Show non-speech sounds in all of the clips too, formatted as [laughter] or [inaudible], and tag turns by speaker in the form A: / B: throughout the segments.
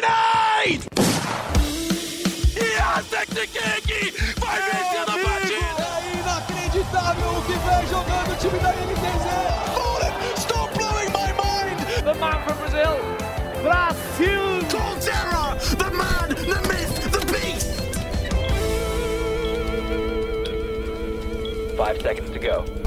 A: Grenade! Yes, Vai vencer a partida!
B: É inacreditável o que vem jogando o time da NTZ!
A: Stop blowing my mind!
C: The man from Brazil, Brasil!
A: Coldzera, the man, the myth, the beast!
C: Five seconds to go.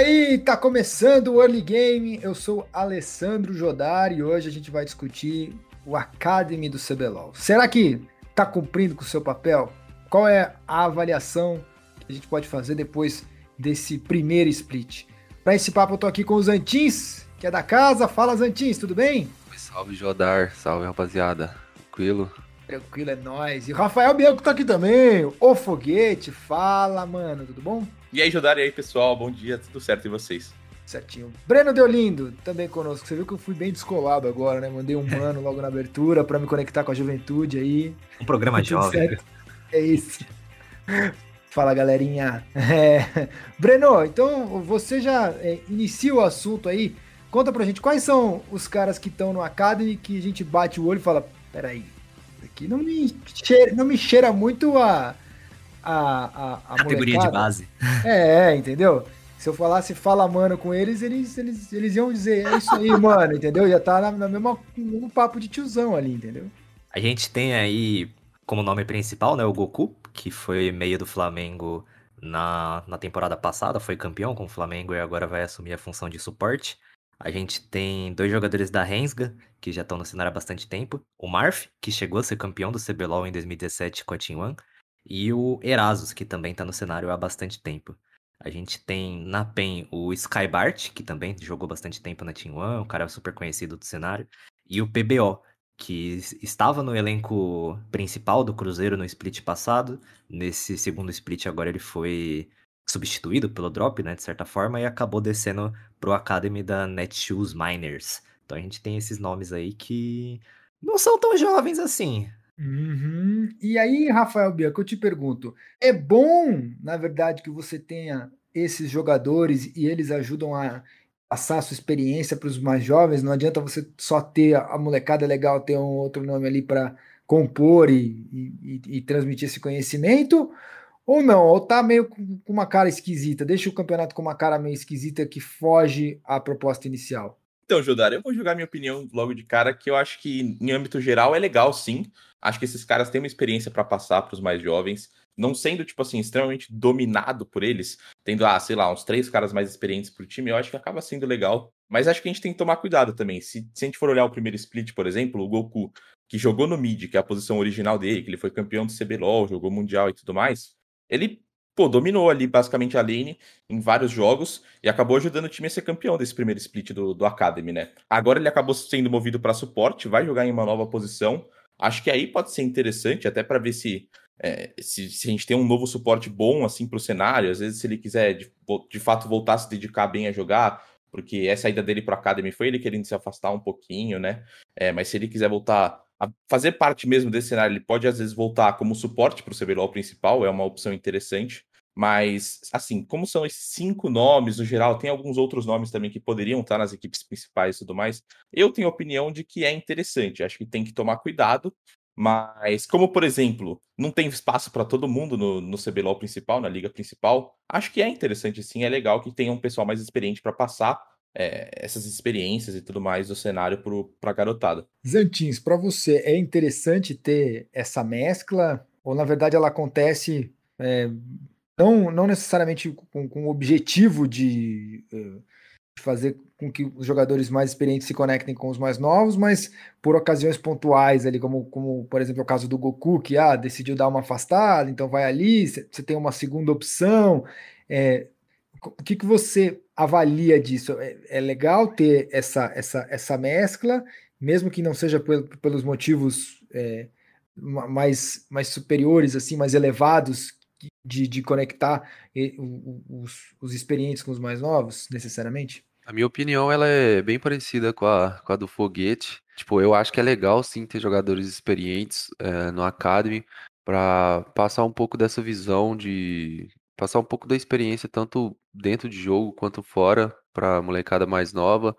D: Aí, tá começando o Early Game. Eu sou Alessandro Jodar e hoje a gente vai discutir o Academy do CBLOL. Será que tá cumprindo com o seu papel? Qual é a avaliação que a gente pode fazer depois desse primeiro split? Para esse papo eu tô aqui com os Antins, que é da casa. Fala Zantins, tudo bem?
E: Salve Jodar, salve rapaziada. Tranquilo?
D: Tranquilo, é nóis. E o Rafael Bianco tá aqui também, o Foguete. Fala, mano, tudo bom?
F: E aí, Jodar, e aí, pessoal? Bom dia, tudo certo e vocês?
D: Certinho. Breno Deolindo, também conosco. Você viu que eu fui bem descolado agora, né? Mandei um [laughs] mano logo na abertura para me conectar com a juventude aí.
G: Um programa jovem.
D: certo. É isso. Fala, galerinha. [laughs] É. Breno, então você já é, inicia o assunto aí. Conta pra gente quais são os caras que estão no Academy que a gente bate o olho e fala: peraí, isso aqui não me cheira, não me cheira muito a. A, a, a
G: Categoria de
D: molecada."
G: base.
D: É, entendeu? Se eu falasse fala mano com eles, eles, eles, eles iam dizer, é isso aí, [laughs] mano, entendeu? Já tá na, na mesma, no mesmo papo de tiozão ali, entendeu?
G: A gente tem aí como nome principal, né, o Goku, que foi meio do Flamengo na, na temporada passada, foi campeão com o Flamengo e agora vai assumir a função de suporte. A gente tem dois jogadores da Rensga, que já estão no cenário há bastante tempo. O Marf, que chegou a ser campeão do CBLOL em 2017 com a Team One. E o Erasus, que também tá no cenário há bastante tempo. A gente tem na PEN o Skybart, que também jogou bastante tempo na Team One, o cara super conhecido do cenário. E o PBO, que estava no elenco principal do Cruzeiro no split passado. Nesse segundo split agora ele foi substituído pelo Drop, né, de certa forma, e acabou descendo pro Academy da Netshoes Miners. Então a gente tem esses nomes aí que não são tão jovens assim.
D: Uhum. E aí, Rafael Bianco, eu te pergunto: é bom, na verdade, que você tenha esses jogadores e eles ajudam a passar a sua experiência para os mais jovens? Não adianta você só ter a molecada legal, ter um outro nome ali para compor e, e- e- transmitir esse conhecimento? Ou não? Ou tá meio com uma cara esquisita? Deixa o campeonato com uma cara meio esquisita que foge à proposta inicial.
F: Então, Jodar, eu vou jogar minha opinião logo de cara, que eu acho que, em âmbito geral, é legal, sim. Acho que esses caras têm uma experiência pra passar pros mais jovens, não sendo, tipo assim, extremamente dominado por eles, tendo, ah, sei lá, uns três caras mais experientes pro time, eu acho que acaba sendo legal. Mas acho que a gente tem que tomar cuidado também. Se, se a gente for olhar o primeiro split, por exemplo, o Goku, que jogou no mid, que é a posição original dele, que ele foi campeão do CBLOL, jogou Mundial e tudo mais, ele, pô, dominou ali basicamente a lane em vários jogos e acabou ajudando o time a ser campeão desse primeiro split do, do Academy, né? Agora ele acabou sendo movido para suporte, vai jogar em uma nova posição. Acho que aí pode ser interessante, até para ver se, é, se, se a gente tem um novo suporte bom assim para o cenário. Às vezes, se ele quiser de, de fato voltar a se dedicar bem a jogar, porque essa saída dele para Academy foi ele querendo se afastar um pouquinho, né? É, mas se ele quiser voltar a fazer parte mesmo desse cenário, ele pode às vezes voltar como suporte para o CBLOL principal, é uma opção interessante. Mas, assim, como são esses cinco nomes no geral, tem alguns outros nomes também que poderiam estar nas equipes principais e tudo mais. Eu tenho a opinião de que é interessante. Acho que tem que tomar cuidado. Mas, como por exemplo, não tem espaço para todo mundo no, no CBLOL principal, na liga principal, acho que é interessante sim. É legal que tenha um pessoal mais experiente para passar é, essas experiências e tudo mais do cenário para a garotada.
D: Zantins, para você é interessante ter essa mescla? Ou na verdade ela acontece é, não, não necessariamente com, com o objetivo de, eh, de fazer com que os jogadores mais experientes se conectem com os mais novos, mas por ocasiões pontuais ali, como, como por exemplo o caso do Goku, que ah, decidiu dar uma afastada, então vai ali, você tem uma segunda opção. É, o que, que você avalia disso? É, é legal ter essa, essa, essa mescla, mesmo que não seja pel- pelos motivos é, ma- mais, mais superiores, assim, mais elevados, de, de conectar os, os experientes com os mais novos, necessariamente?
E: A minha opinião, ela é bem parecida com a, com a do Foguete. Tipo, eu acho que é legal, sim, ter jogadores experientes eh, no Academy para passar um pouco dessa visão de passar um pouco da experiência tanto dentro de jogo quanto fora para a molecada mais nova.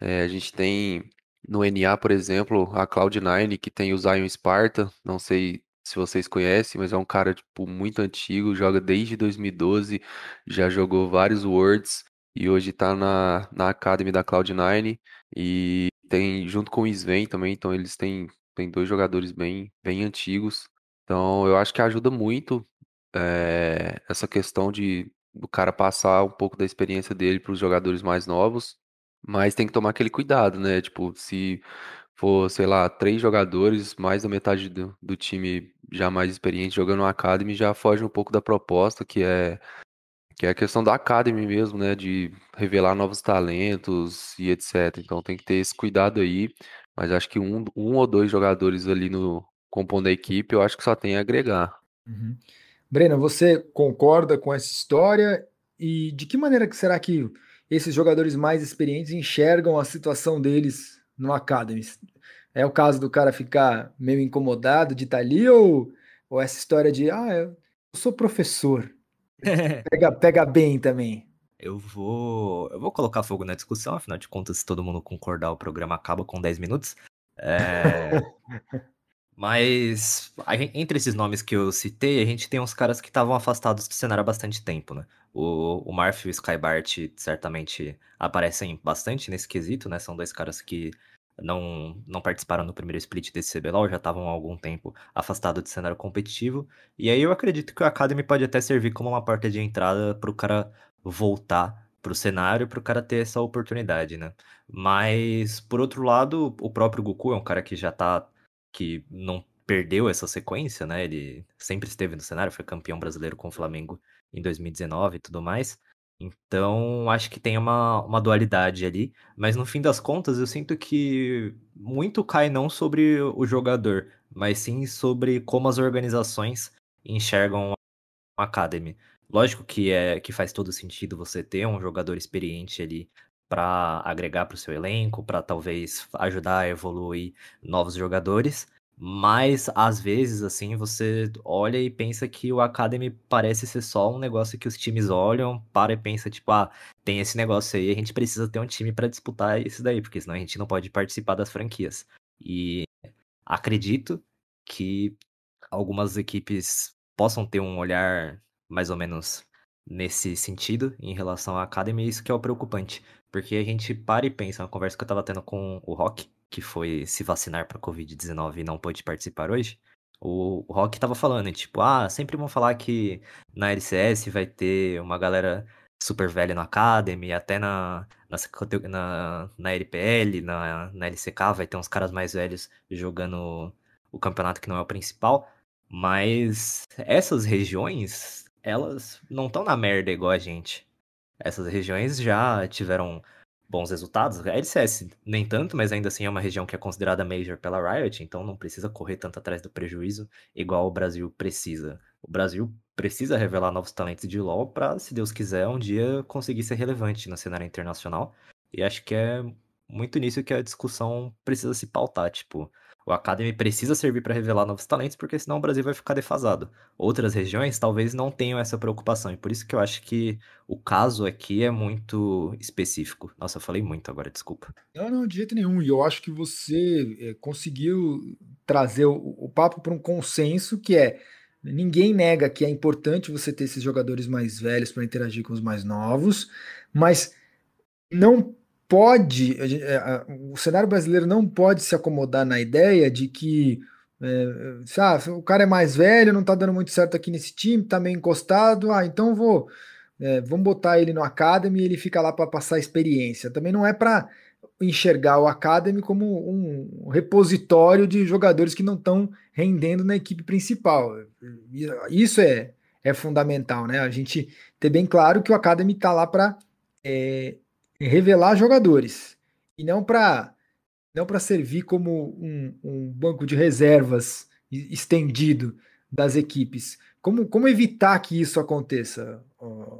E: É, a gente tem no NA, por exemplo, a Cloud9, que tem o Zion Sparta, não sei se vocês conhecem, mas é um cara tipo muito antigo, joga desde 2012, já jogou vários Worlds e hoje está na, na Academy da Cloud9 e tem junto com o Sven também, então eles têm, têm dois jogadores bem, bem antigos. Então eu acho que ajuda muito é, essa questão de o cara passar um pouco da experiência dele para os jogadores mais novos, mas tem que tomar aquele cuidado, né? Tipo, se for, sei lá, três jogadores, mais da metade do, do time já mais experiente jogando no Academy, já foge um pouco da proposta, que é que é a questão da Academy mesmo, né? De revelar novos talentos e etc. Então tem que ter esse cuidado aí. Mas acho que um, um ou dois jogadores ali no compondo a equipe, eu acho que só tem a agregar.
D: Uhum. Brena, você concorda com essa história? E de que maneira que será que esses jogadores mais experientes enxergam a situação deles no Academy? É o caso do cara ficar meio incomodado de estar ali ou, ou essa história de, ah, eu sou professor, [laughs] pega, pega bem também?
G: Eu vou, eu vou colocar fogo na discussão, afinal de contas, se todo mundo concordar, o programa acaba com 10 minutos. É... [laughs] Mas entre esses nomes que eu citei, a gente tem uns caras que estavam afastados do cenário há bastante tempo, né? O, o Marf e o Skybart certamente aparecem bastante nesse quesito, né? São dois caras que não, não participaram no primeiro split desse CBLOL, já estavam há algum tempo afastados do cenário competitivo. E aí eu acredito que o Academy pode até servir como uma porta de entrada para o cara voltar pro cenário para o cara ter essa oportunidade, né? Mas, por outro lado, o próprio Goku é um cara que já tá. Que não perdeu essa sequência, né? Ele sempre esteve no cenário, foi campeão brasileiro com o Flamengo em 2019 e tudo mais. Então, acho que tem uma, uma dualidade ali, mas no fim das contas, eu sinto que muito cai não sobre o jogador, mas sim sobre como as organizações enxergam a Academy. Lógico que é que faz todo sentido você ter um jogador experiente ali para agregar para o seu elenco, para talvez ajudar a evoluir novos jogadores, mas às vezes, assim, você olha e pensa que o Academy parece ser só um negócio que os times olham, para e pensa, tipo, ah, tem esse negócio aí, a gente precisa ter um time para disputar isso daí, porque senão a gente não pode participar das franquias. E acredito que algumas equipes possam ter um olhar mais ou menos nesse sentido em relação à Academy, isso que é o preocupante. Porque a gente para e pensa, uma conversa que eu tava tendo com o Rock, que foi se vacinar para Covid-19 e não pôde participar hoje, o, o Rock tava falando, tipo, ah, sempre vão falar que na LCS vai ter uma galera super velha no Academy, até na, na, na, na LPL, na, na LCK, vai ter uns caras mais velhos jogando o campeonato que não é o principal. Mas essas regiões, elas não estão na merda igual a gente. Essas regiões já tiveram bons resultados. A LCS nem tanto, mas ainda assim é uma região que é considerada major pela Riot, então não precisa correr tanto atrás do prejuízo igual o Brasil precisa. O Brasil precisa revelar novos talentos de LoL para, se Deus quiser, um dia conseguir ser relevante no cenário internacional. E acho que é muito nisso que a discussão precisa se pautar, tipo, o Academy precisa servir para revelar novos talentos, porque senão o Brasil vai ficar defasado. Outras regiões talvez não tenham essa preocupação, e por isso que eu acho que o caso aqui é muito específico. Nossa, eu falei muito agora, desculpa.
D: Não, não, de jeito nenhum. E eu acho que você é, conseguiu trazer o, o papo para um consenso que é ninguém nega que é importante você ter esses jogadores mais velhos para interagir com os mais novos, mas não pode, é, o cenário brasileiro não pode se acomodar na ideia de que é, ah, o cara é mais velho, não tá dando muito certo aqui nesse time, tá meio encostado, ah, então vou, é, vamos botar ele no Academy e ele fica lá para passar experiência. Também não é para enxergar o Academy como um repositório de jogadores que não estão rendendo na equipe principal. Isso é, é fundamental, né? A gente ter bem claro que o Academy está lá para é, revelar jogadores e não para não para servir como um, um, banco de reservas estendido das equipes. Como, como evitar que isso aconteça,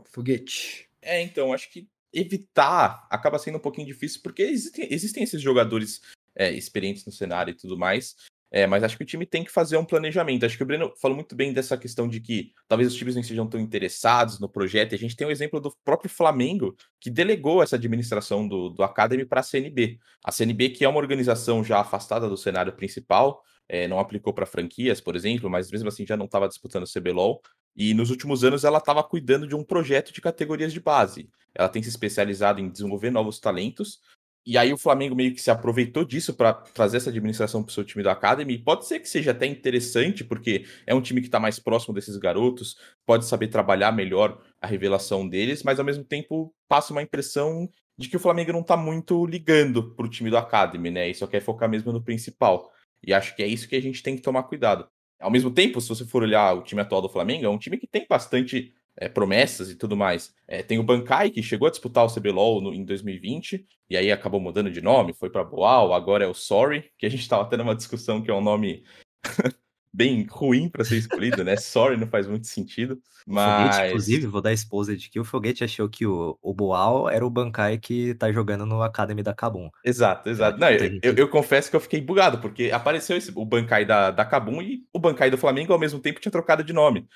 D: Foguete?
F: É, então, acho que evitar acaba sendo um pouquinho difícil, porque existem, existem esses jogadores é, experientes no cenário e tudo mais. É, mas acho que o time tem que fazer um planejamento. Acho que o Breno falou muito bem dessa questão de que talvez os times não estejam tão interessados no projeto. E a gente tem o um exemplo do próprio Flamengo, que delegou essa administração do, do Academy para a CNB. A CNB, que é uma organização já afastada do cenário principal, é, não aplicou para franquias, por exemplo, mas mesmo assim já não estava disputando o CBLOL. E nos últimos anos ela estava cuidando de um projeto de categorias de base. Ela tem se especializado em desenvolver novos talentos. E aí o Flamengo meio que se aproveitou disso para trazer essa administração para o seu time do Academy. Pode ser que seja até interessante, porque é um time que está mais próximo desses garotos, pode saber trabalhar melhor a revelação deles, mas ao mesmo tempo passa uma impressão de que o Flamengo não está muito ligando para o time do Academy, né? E só quer focar mesmo no principal. E acho que é isso que a gente tem que tomar cuidado. Ao mesmo tempo, se você for olhar o time atual do Flamengo, é um time que tem bastante é, promessas e tudo mais. É, tem o Bankai, que chegou a disputar o CBLOL no, em 2020, e aí acabou mudando de nome, foi para Boal, agora é o Sorry, que a gente estava tendo uma discussão que é um nome [laughs] bem ruim para ser escolhido, né? Sorry não faz muito sentido. Mas.
G: Foguete, inclusive, vou dar esposa de que o Foguete achou que o, o Boal era o Bankai que tá jogando no Academy da Kabum.
F: Exato, exato. Não, eu, eu, eu, confesso que eu fiquei bugado, porque apareceu esse, o Bankai da, da Kabum e o Bankai do Flamengo ao mesmo tempo tinha trocado de nome.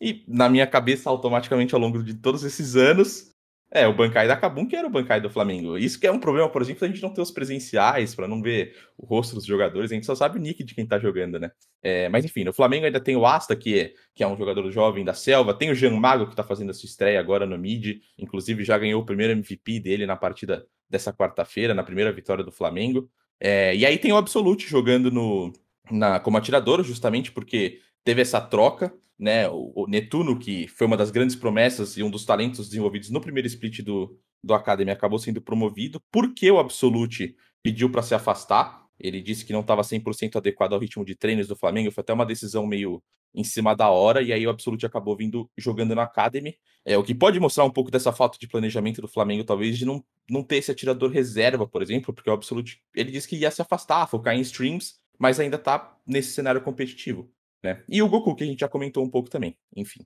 F: E na minha cabeça, automaticamente, ao longo de todos esses anos, é, o Bancai da Cabum que era o Bancai do Flamengo. Isso que é um problema, por exemplo, a gente não ter os presenciais, para não ver o rosto dos jogadores, a gente só sabe o nick de quem tá jogando, né? É, mas enfim, no Flamengo ainda tem o Asta, que é, que é um jogador jovem da selva, tem o Jean Mago, que tá fazendo a sua estreia agora no mid, inclusive já ganhou o primeiro MVP dele na partida dessa quarta-feira, na primeira vitória do Flamengo. É, e aí tem o Absolute jogando no, na, como atirador, justamente porque teve essa troca né? O, o, Netuno, que foi uma das grandes promessas e um dos talentos desenvolvidos no primeiro split do, do Academy, acabou sendo promovido, porque o Absolute pediu para se afastar. Ele disse que não estava 100% adequado ao ritmo de treinos do Flamengo, foi até uma decisão meio em cima da hora, e aí o Absolute acabou vindo jogando na Academy. É, o que pode mostrar um pouco dessa falta de planejamento do Flamengo, talvez, de não, não ter esse atirador reserva, por exemplo, porque o Absolute, ele disse que ia se afastar, focar em streams, mas ainda tá nesse cenário competitivo. Né? E o Goku, que a gente já comentou um pouco também, enfim.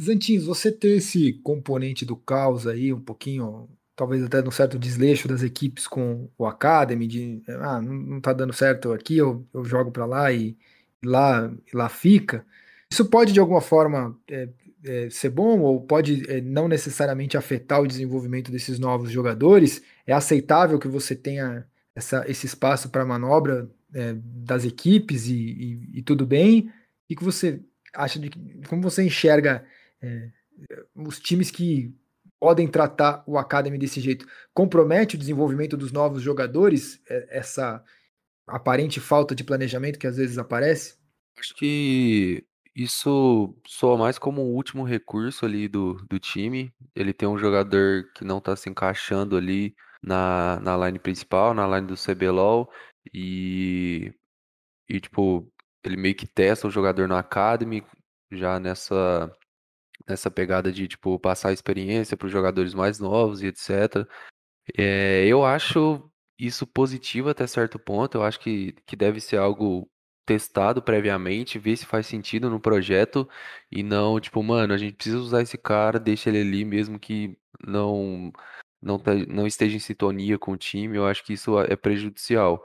D: Zantins, você ter esse componente do caos aí, um pouquinho, talvez até no certo desleixo das equipes com o Academy, de ah, não tá dando certo aqui, eu, eu jogo para lá e, e lá, e lá fica. Isso pode de alguma forma é, é, ser bom ou pode é, não necessariamente afetar o desenvolvimento desses novos jogadores? É aceitável que você tenha essa, esse espaço para manobra é, das equipes e, e, e tudo bem? O que você acha de como você enxerga é, os times que podem tratar o Academy desse jeito? Compromete o desenvolvimento dos novos jogadores é, essa aparente falta de planejamento que às vezes aparece?
E: Acho que isso soa mais como um último recurso ali do, do time. Ele tem um jogador que não está se encaixando ali na, na line principal, na line do CBLOL, e, e tipo, ele meio que testa o jogador no Academy, já nessa, nessa pegada de, tipo, passar experiência para os jogadores mais novos e etc. É, eu acho isso positivo até certo ponto, eu acho que, que deve ser algo testado previamente, ver se faz sentido no projeto e não, tipo, mano, a gente precisa usar esse cara, deixa ele ali mesmo que não não, não esteja em sintonia com o time, eu acho que isso é prejudicial.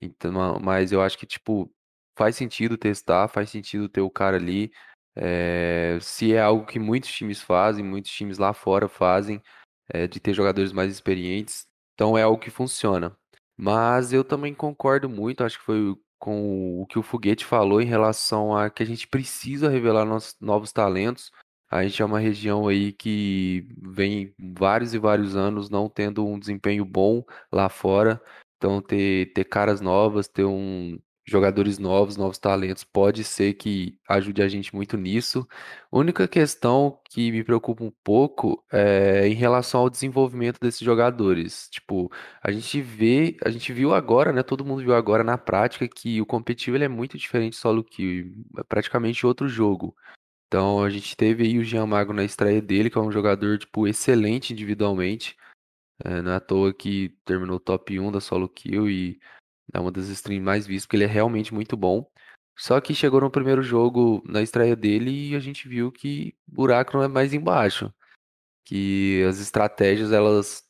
E: Então, mas eu acho que, tipo, faz sentido testar, faz sentido ter o cara ali. É, se é algo que muitos times fazem, muitos times lá fora fazem, é, de ter jogadores mais experientes, então é algo que funciona. Mas eu também concordo muito, acho que foi com o que o Foguete falou em relação a que a gente precisa revelar nossos novos talentos. A gente é uma região aí que vem vários e vários anos não tendo um desempenho bom lá fora. Então ter, ter caras novas, ter um, jogadores novos, novos talentos, pode ser que ajude a gente muito nisso. A única questão que me preocupa um pouco é em relação ao desenvolvimento desses jogadores. Tipo, a gente vê, a gente viu agora, né? Todo mundo viu agora na prática que o competitivo ele é muito diferente solo que é praticamente outro jogo. Então a gente teve aí o Jean Mago na estreia dele, que é um jogador tipo excelente individualmente. É, não é à toa que terminou top 1 da solo kill e é uma das streams mais vistas, porque ele é realmente muito bom. Só que chegou no primeiro jogo, na estreia dele, e a gente viu que o buraco não é mais embaixo. Que as estratégias, elas,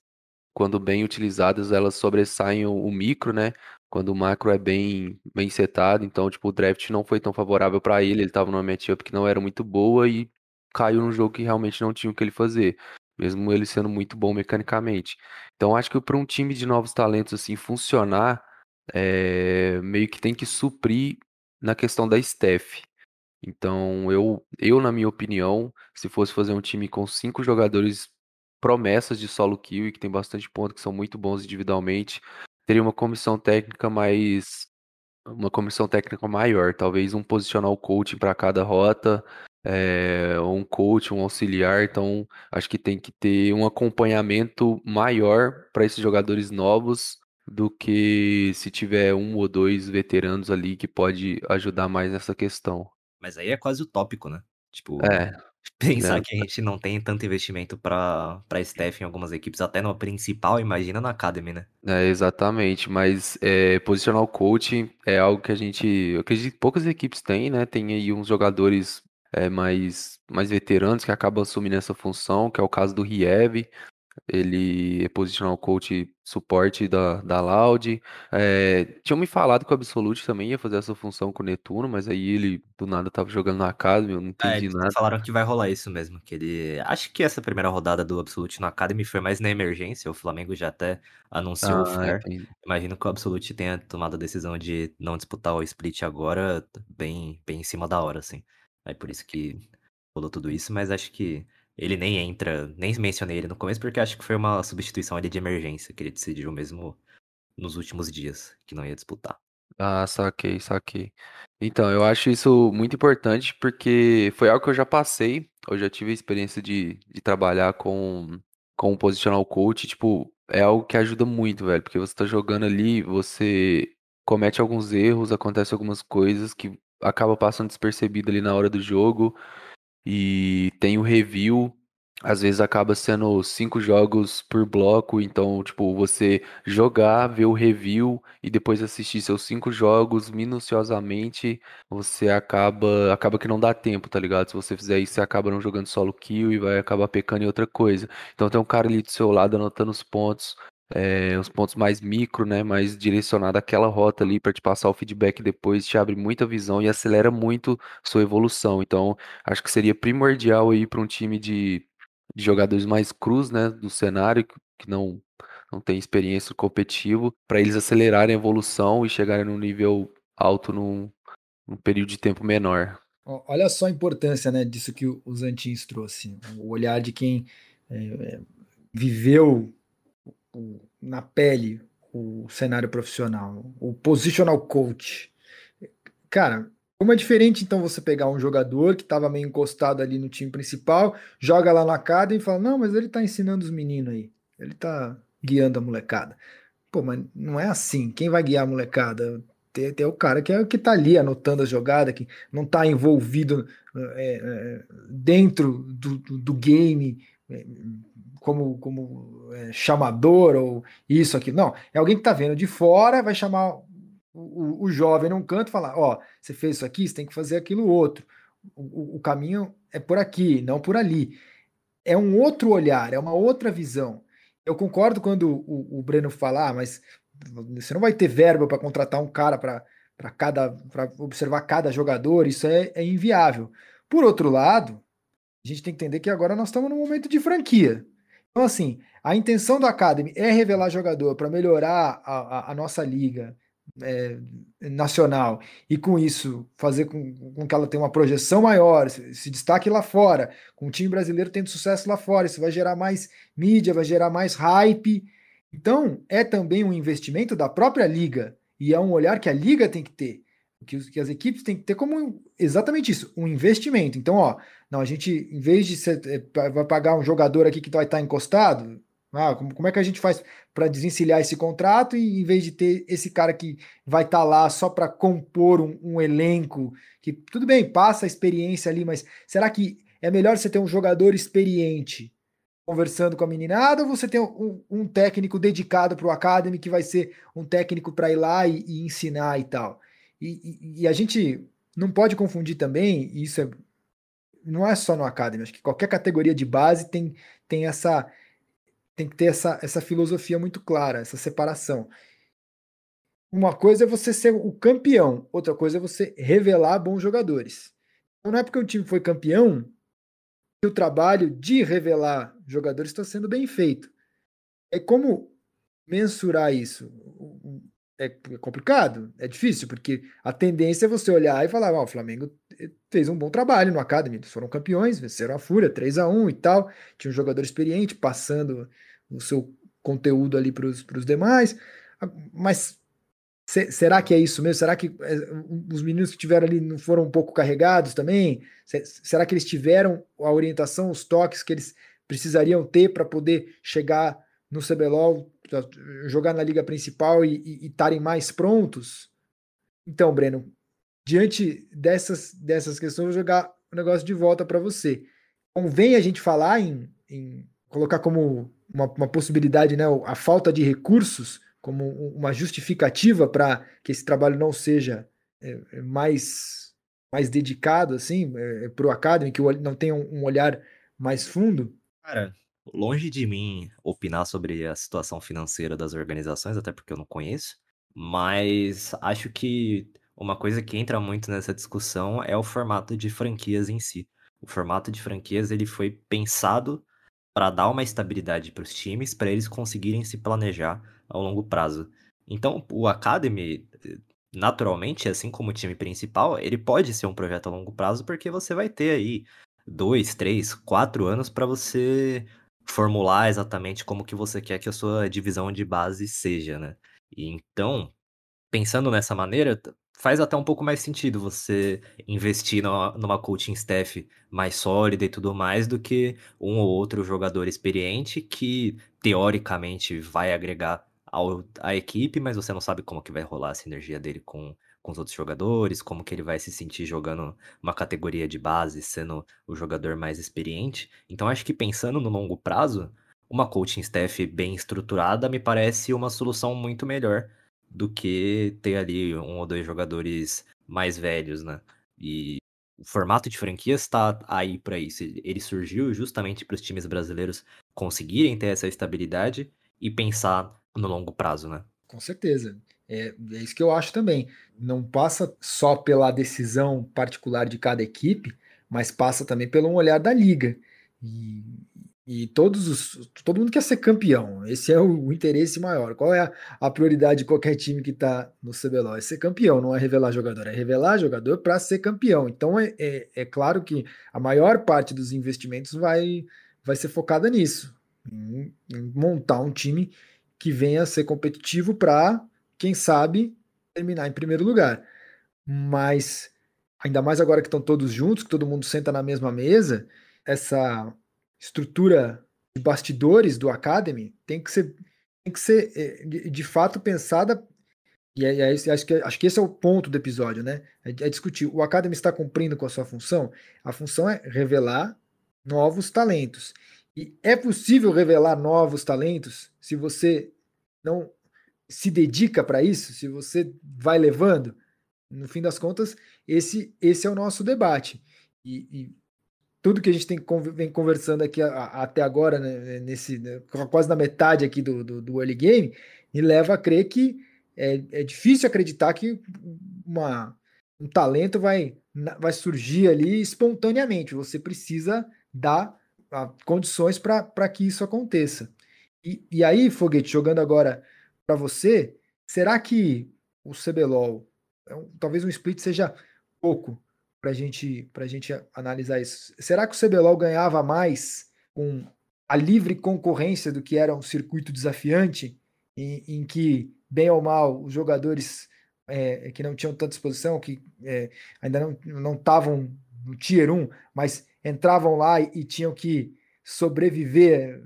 E: quando bem utilizadas, elas sobressaem o, micro, né? quando o macro é bem, bem setado. Então, tipo, o draft não foi tão favorável para ele. Ele tava numa matchup que não era muito boa e caiu num jogo que realmente não tinha o que ele fazer, mesmo ele sendo muito bom mecanicamente. Então, acho que para um time de novos talentos assim funcionar, é, meio que tem que suprir na questão da staff. Então, eu, eu, na minha opinião, se fosse fazer um time com cinco jogadores promessas de solo kill e que tem bastante ponto, que são muito bons individualmente, teria uma comissão técnica mais. Uma comissão técnica maior, talvez um posicional coaching para cada rota, é, um coach, um auxiliar. Então, acho que tem que ter um acompanhamento maior para esses jogadores novos do que se tiver um ou dois veteranos ali que pode ajudar mais nessa questão.
G: Mas aí é quase utópico, né? Tipo,
E: É, [laughs]
G: pensar
E: né?
G: que a gente não tem tanto investimento pra, pra staff em algumas equipes, até no principal, imagina na Academy, né?
E: É, exatamente, mas é, posicional coaching é algo que a gente, eu acredito que poucas equipes têm, né? Tem aí uns jogadores é, mais, mais veteranos que acabam assumindo essa função, que é o caso do Riev, ele é posicional coach suporte da, da Loud. É, tinham me falado que o Absolute também ia fazer essa função com o Netuno, mas aí ele do nada tava jogando na Academy, eu não
G: É,
E: entendi
G: eles
E: nada.
G: falaram que vai rolar isso mesmo, que ele... Acho que essa primeira rodada do Absolute no Academy foi mais na emergência, o Flamengo já até anunciou o
E: Ah, entendi.
G: Imagino que o Absolute tenha tomado a decisão de não disputar o split agora, bem, bem em cima da hora, assim. É por isso que rolou tudo isso, mas acho que ele nem entra, nem mencionei ele no começo, porque acho que foi uma substituição ali de emergência, que ele decidiu mesmo nos últimos dias, que não ia disputar.
E: Ah, saquei, saquei. Então, eu acho isso muito importante porque foi algo que eu já passei. Eu já tive a experiência de, de trabalhar com, com um positional coach. Tipo, é algo que ajuda muito, velho. Porque você tá jogando ali, você comete alguns erros, acontece algumas coisas que acaba passando despercebido ali na hora do jogo. E tem o review. Às vezes acaba sendo cinco jogos por bloco, então, tipo, você jogar, ver o review e depois assistir seus cinco jogos minuciosamente, você acaba, acaba que não dá tempo, tá ligado? Se você fizer isso, você acaba não jogando solo kill e vai acabar pecando em outra coisa. Então tem um cara ali do seu lado anotando os pontos, é, os pontos mais micro, né? Mais direcionado àquela rota ali para te passar o feedback depois, te abre muita visão e acelera muito sua evolução. Então, acho que seria primordial aí para um time de de jogadores mais crus, né, do cenário, que não, não tem experiência competitivo, para eles acelerarem a evolução e chegarem num nível alto num, num período de tempo menor.
D: Olha só a importância né, disso que o o Zantins trouxe. O olhar de quem é, é, viveu o- na pele o cenário profissional, o positional coach. Cara, como é diferente então você pegar um jogador que estava meio encostado ali no time principal, joga lá na academy e fala: Não, mas ele tá ensinando os meninos aí, ele tá guiando a molecada. Pô, mas não é assim. Quem vai guiar a molecada? Tem, tem o cara que, é, que tá ali anotando a jogada, que não tá envolvido é, é, dentro do, do, do game como, como é, chamador ou isso aqui. Não, é alguém que tá vendo de fora, vai chamar o, o, jovem num canto e falar: Ó, você fez isso aqui, você tem que fazer aquilo outro. O, o- caminho é por aqui, não por ali. É um outro olhar, é uma outra visão. Eu concordo quando o, o Breno fala, ah, mas você não vai ter verba para contratar um cara para cada para observar cada jogador, isso é, é inviável. Por outro lado, a gente tem que entender que agora nós estamos num momento de franquia. Então, assim, a intenção do Academy é revelar jogador para melhorar a, a- a nossa liga é, nacional e com isso fazer com, com que ela tenha uma projeção maior, se, se destaque lá fora, com o time brasileiro tendo sucesso lá fora, isso vai gerar mais mídia, vai gerar mais hype. Então, é também um investimento da própria liga e é um olhar que a liga tem que ter, que, que as equipes têm que ter como exatamente isso, um investimento. Então, ó, não, a gente, em vez de ser, é, vai pagar um jogador aqui que vai estar encostado, ah, como, como é que a gente faz para desencilhar esse contrato e em vez de ter esse cara que vai estar lá só para compor um, um elenco, que tudo bem, passa a experiência ali, mas será que é melhor você ter um jogador experiente conversando com a meninada ou você tem um, um técnico dedicado para o Academy que vai ser um técnico para ir lá e, e ensinar e tal? E, e- e a gente não pode confundir também, e isso é, não é só no Academy, acho que qualquer categoria de base tem, tem essa tem que ter essa, essa filosofia muito clara, essa separação. uma coisa é você ser o campeão, outra coisa é você revelar bons jogadores. Então não é porque o time foi campeão que o trabalho de revelar jogadores está sendo bem feito. É como mensurar isso? É complicado, é difícil, porque a tendência é você olhar e falar: oh, o Flamengo fez um bom trabalho no Academy, foram campeões, venceram a Fúria 3 a 1 e tal. Tinha um jogador experiente passando o seu conteúdo ali para os demais. Mas se, será que é isso mesmo? Será que é, os meninos que tiveram ali não foram um pouco carregados também? Se, será que eles tiveram a orientação, os toques que eles precisariam ter para poder chegar no CBLOL, jogar na liga principal e estarem mais prontos? Então, Breno, diante dessas, dessas questões, vou jogar o negócio de volta para você. Convém a gente falar em, em colocar como uma, uma possibilidade, né, a falta de recursos como uma justificativa para que esse trabalho não seja é, é mais, mais dedicado assim é, para o Academy, que não tenha um olhar mais fundo?
G: Cara, longe de mim opinar sobre a situação financeira das organizações, até porque eu não conheço, mas acho que uma coisa que entra muito nessa discussão é o formato de franquias em si. O formato de franquias ele foi pensado para dar uma estabilidade para os times, para eles conseguirem se planejar ao longo prazo. Então, o Academy, naturalmente, assim como o time principal, ele pode ser um projeto a longo prazo, porque você vai ter aí dois, três, quatro anos para você formular exatamente como que você quer que a sua divisão de base seja, né? E então, pensando nessa maneira, faz até um pouco mais sentido você investir numa, coaching staff mais sólida e tudo mais do que um ou outro jogador experiente que teoricamente vai agregar ao, à equipe, mas você não sabe como que vai rolar a sinergia dele com, com os outros jogadores, como que ele vai se sentir jogando uma categoria de base, sendo o jogador mais experiente. Então acho que pensando no longo prazo, uma coaching staff bem estruturada me parece uma solução muito melhor do que ter ali um ou dois jogadores mais velhos, né? E o formato de franquia está aí para isso. Ele surgiu justamente para os times brasileiros conseguirem ter essa estabilidade e pensar no longo prazo, né?
D: Com certeza. É, é, isso que eu acho também. Não passa só pela decisão particular de cada equipe, mas passa também pelo olhar da liga. E, e todos os, todo mundo quer ser campeão. Esse é o, o interesse maior. Qual é a, a, prioridade de qualquer time que está no CBLOL? É ser campeão, não é revelar jogador, é revelar jogador para ser campeão. Então é, é, é, claro que a maior parte dos investimentos vai, vai ser focada nisso, em, em montar um time que venha a ser competitivo para, quem sabe, terminar em primeiro lugar. Mas, ainda mais agora que estão todos juntos, que todo mundo senta na mesma mesa, essa estrutura de bastidores do Academy tem que ser, tem que ser é, de fato pensada. E é, é, acho, que, acho que esse é o ponto do episódio, né? É, é discutir. O Academy está cumprindo com a sua função? A função é revelar novos talentos. E é possível revelar novos talentos se você não se dedica para isso, se você vai levando. No fim das contas, esse, esse é o nosso debate. E, e tudo que a gente tem, vem conversando aqui a, a, até agora, né, nesse, né, quase na metade aqui do, do, do early game, me leva a crer que é, é difícil acreditar que uma, um talento vai, vai surgir ali espontaneamente. Você precisa dar condições para que isso aconteça. E, e aí, Foguete, jogando agora para você, será que o CBLOL, é talvez um split seja pouco para gente, a gente analisar isso. Será que o CBLOL ganhava mais com a livre concorrência do que era um circuito desafiante, em, em que, bem ou mal, os jogadores é, que não tinham tanta exposição, que é, ainda não estavam no Tier 1, mas entravam lá e, e tinham que sobreviver.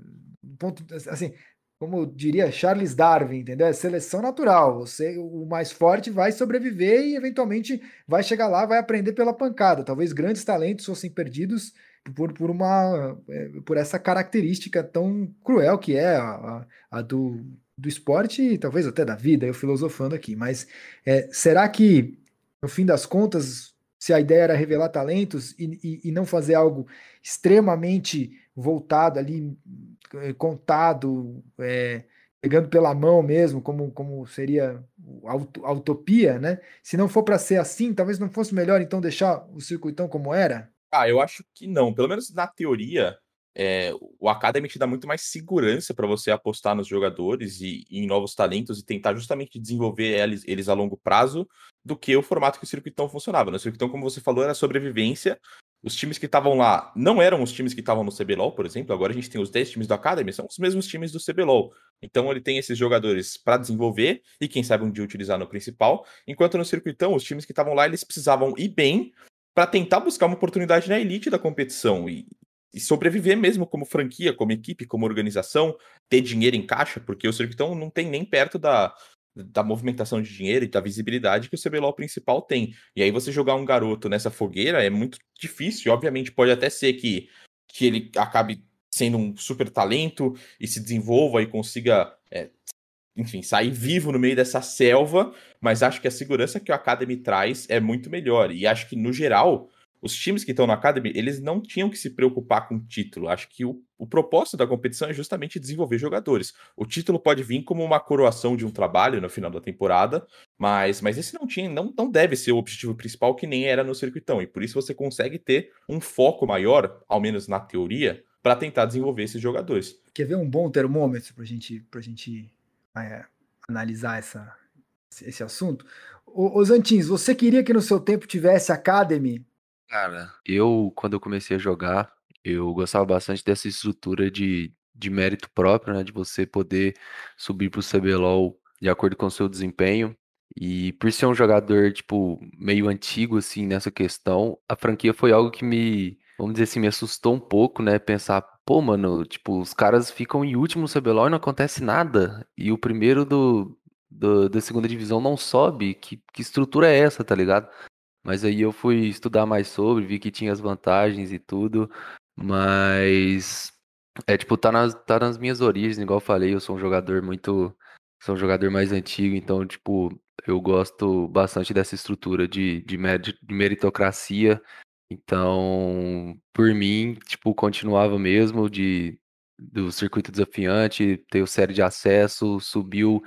D: Ponto, assim, como diria Charles Darwin, entendeu? É seleção natural. Você, o mais forte vai sobreviver e eventualmente vai chegar lá, vai aprender pela pancada. Talvez grandes talentos fossem perdidos por, por uma é, por essa característica tão cruel que é a, a, a do, do esporte e talvez até da vida, eu filosofando aqui. Mas é, será que, no fim das contas, se a ideia era revelar talentos e, e, e não fazer algo extremamente voltado ali, contado, é, pegando pela mão mesmo, como, como seria a, utopia, né? Se não for para ser assim, talvez não fosse melhor então deixar o circuitão como era?
F: Ah, eu acho que não. Pelo menos na teoria, é, o Academy te dá muito mais segurança para você apostar nos jogadores e, e, em novos talentos e tentar justamente desenvolver eles, eles, a longo prazo do que o formato que o circuitão funcionava. No circuitão, como você falou, era sobrevivência os times que estavam lá não eram os times que estavam no CBLOL, por exemplo. Agora a gente tem os 10 times do Academy, são os mesmos times do CBLOL. Então ele tem esses jogadores para desenvolver e quem sabe um dia utilizar no principal. Enquanto no circuitão, os times que estavam lá, eles precisavam ir bem para tentar buscar uma oportunidade na elite da competição e, e sobreviver mesmo como franquia, como equipe, como organização, ter dinheiro em caixa, porque o circuitão não tem nem perto da, da movimentação de dinheiro e da visibilidade que o CBLOL principal tem. E aí você jogar um garoto nessa fogueira é muito difícil. Obviamente pode até ser que, que ele acabe sendo um super talento e se desenvolva e consiga, é, enfim, sair vivo no meio dessa selva, mas acho que a segurança que o Academy traz é muito melhor. E acho que, no geral, os times que estão na Academy, eles não tinham que se preocupar com título. Acho que o, o propósito da competição é justamente desenvolver jogadores. O título pode vir como uma coroação de um trabalho no final da temporada, mas, mas esse não tinha, não, não deve ser o objetivo principal que nem era no circuitão. E por isso você consegue ter um foco maior, ao menos na teoria, para tentar desenvolver esses jogadores.
D: Quer ver um bom termômetro para gente, a gente é, analisar essa, esse assunto? Os Antins, você queria que no seu tempo tivesse Academy
E: Cara, eu, quando eu comecei a jogar, eu gostava bastante dessa estrutura de, de mérito próprio, né? De você poder subir pro CBLOL de acordo com o seu desempenho. E por ser um jogador, tipo, meio antigo, assim, nessa questão, a franquia foi algo que me, vamos dizer assim, me assustou um pouco, né? Pensar, pô, mano, tipo, os caras ficam em último no CBLOL e não acontece nada. E o primeiro do, do, da segunda divisão não sobe. Que, que estrutura é essa, tá ligado? Mas aí eu fui estudar mais sobre, vi que tinha as vantagens e tudo. Mas é tipo, tá nas, tá nas minhas origens, igual eu falei, eu sou um jogador muito. Sou um jogador mais antigo, então, tipo, eu gosto bastante dessa estrutura de, de, de meritocracia. Então, por mim, tipo, continuava mesmo de do circuito desafiante, ter o série de acesso, subiu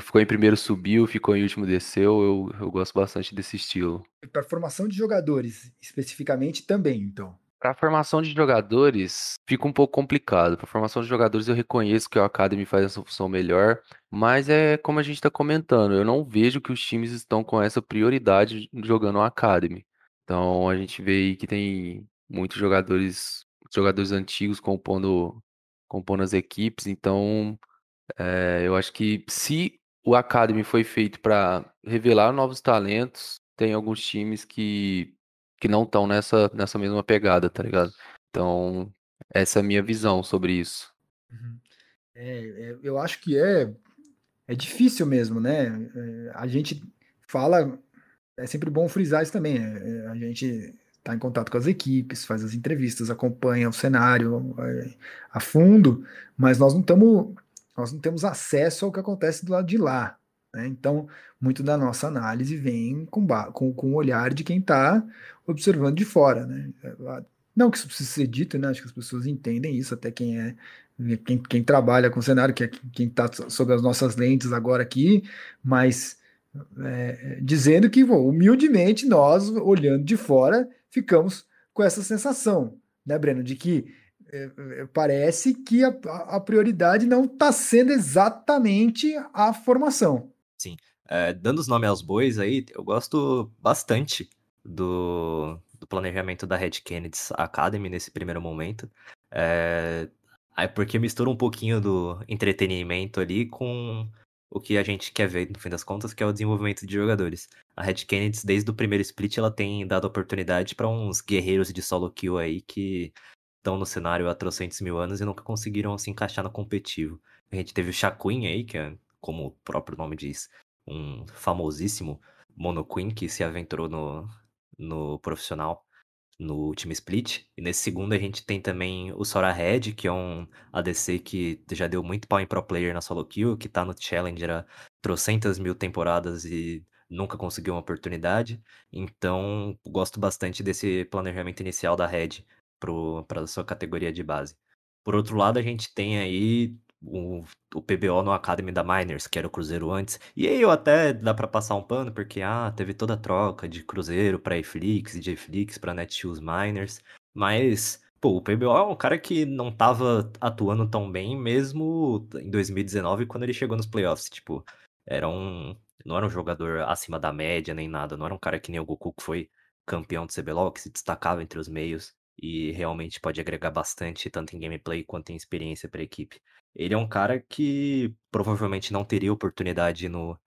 E: Ficou em primeiro, subiu, ficou em último, desceu. Eu, eu gosto bastante desse estilo.
D: Para formação de jogadores, especificamente, também, então.
E: Para formação de jogadores, fica um pouco complicado. Para formação de jogadores, eu reconheço que o Academy faz essa função melhor, mas é como a gente está comentando, eu não vejo que os times estão com essa prioridade jogando o Academy. Então a gente vê aí que tem muitos jogadores, jogadores antigos compondo, compondo as equipes, então é, eu acho que se o Academy foi feito para revelar novos talentos, tem alguns times que, que não estão nessa, nessa mesma pegada, tá ligado? Então, essa é a minha visão sobre isso.
D: Uhum. É, é, eu acho que é, é difícil mesmo, né? É, a gente fala, é sempre bom frisar isso também. Né? A gente está em contato com as equipes, faz as entrevistas, acompanha o cenário é, a fundo, mas nós não estamos nós não temos acesso ao que acontece do lado de lá. Né? Então, muito da nossa análise vem com, com, com o olhar de quem está observando de fora. Né? Não que isso precise ser dito, né? acho que as pessoas entendem isso, até quem é quem, quem trabalha com o cenário, que é quem está sob as nossas lentes agora aqui, mas é, dizendo que, bom, humildemente, nós, olhando de fora, ficamos com essa sensação, né, Breno, de que é, é, parece que a, a prioridade não está sendo exatamente a formação.
G: Sim. É, dando os nomes aos bois aí, eu gosto bastante do, do planejamento da Red Kennedy Academy nesse primeiro momento. É, é porque mistura um pouquinho do entretenimento ali com o que a gente quer ver, no fim das contas, que é o desenvolvimento de jogadores. A Red Kennedy, desde o primeiro split, ela tem dado oportunidade para uns guerreiros de solo kill aí que estão no cenário há trocentos mil anos e nunca conseguiram se encaixar no competitivo. A gente teve o Shaquin aí, que é, como o próprio nome diz, um famosíssimo Monoqueen que se aventurou no, no profissional no último split. E nesse segundo a gente tem também o Sora Red, que é um ADC que já deu muito pau em pro player na solo kill, que tá no Challenger há trocentas mil temporadas e nunca conseguiu uma oportunidade. Então, gosto bastante desse planejamento inicial da Red para a sua categoria de base. Por outro lado, a gente tem aí o, o PBO no Academy da Miners, que era o Cruzeiro antes. E aí eu até dá pra passar um pano, porque ah, teve toda a troca de Cruzeiro pra Eflix de Eflix pra Netshoes Miners. Mas, pô, o PBO é um cara que não tava atuando tão bem mesmo em 2019 quando ele chegou nos playoffs. Tipo, era um. Não era um jogador acima da média nem nada. Não era um cara que nem o Goku que foi campeão do CBLOL, que se destacava entre os meios e realmente pode agregar bastante, tanto em gameplay quanto em experiência para a equipe. Ele é um cara que provavelmente não teria oportunidade no,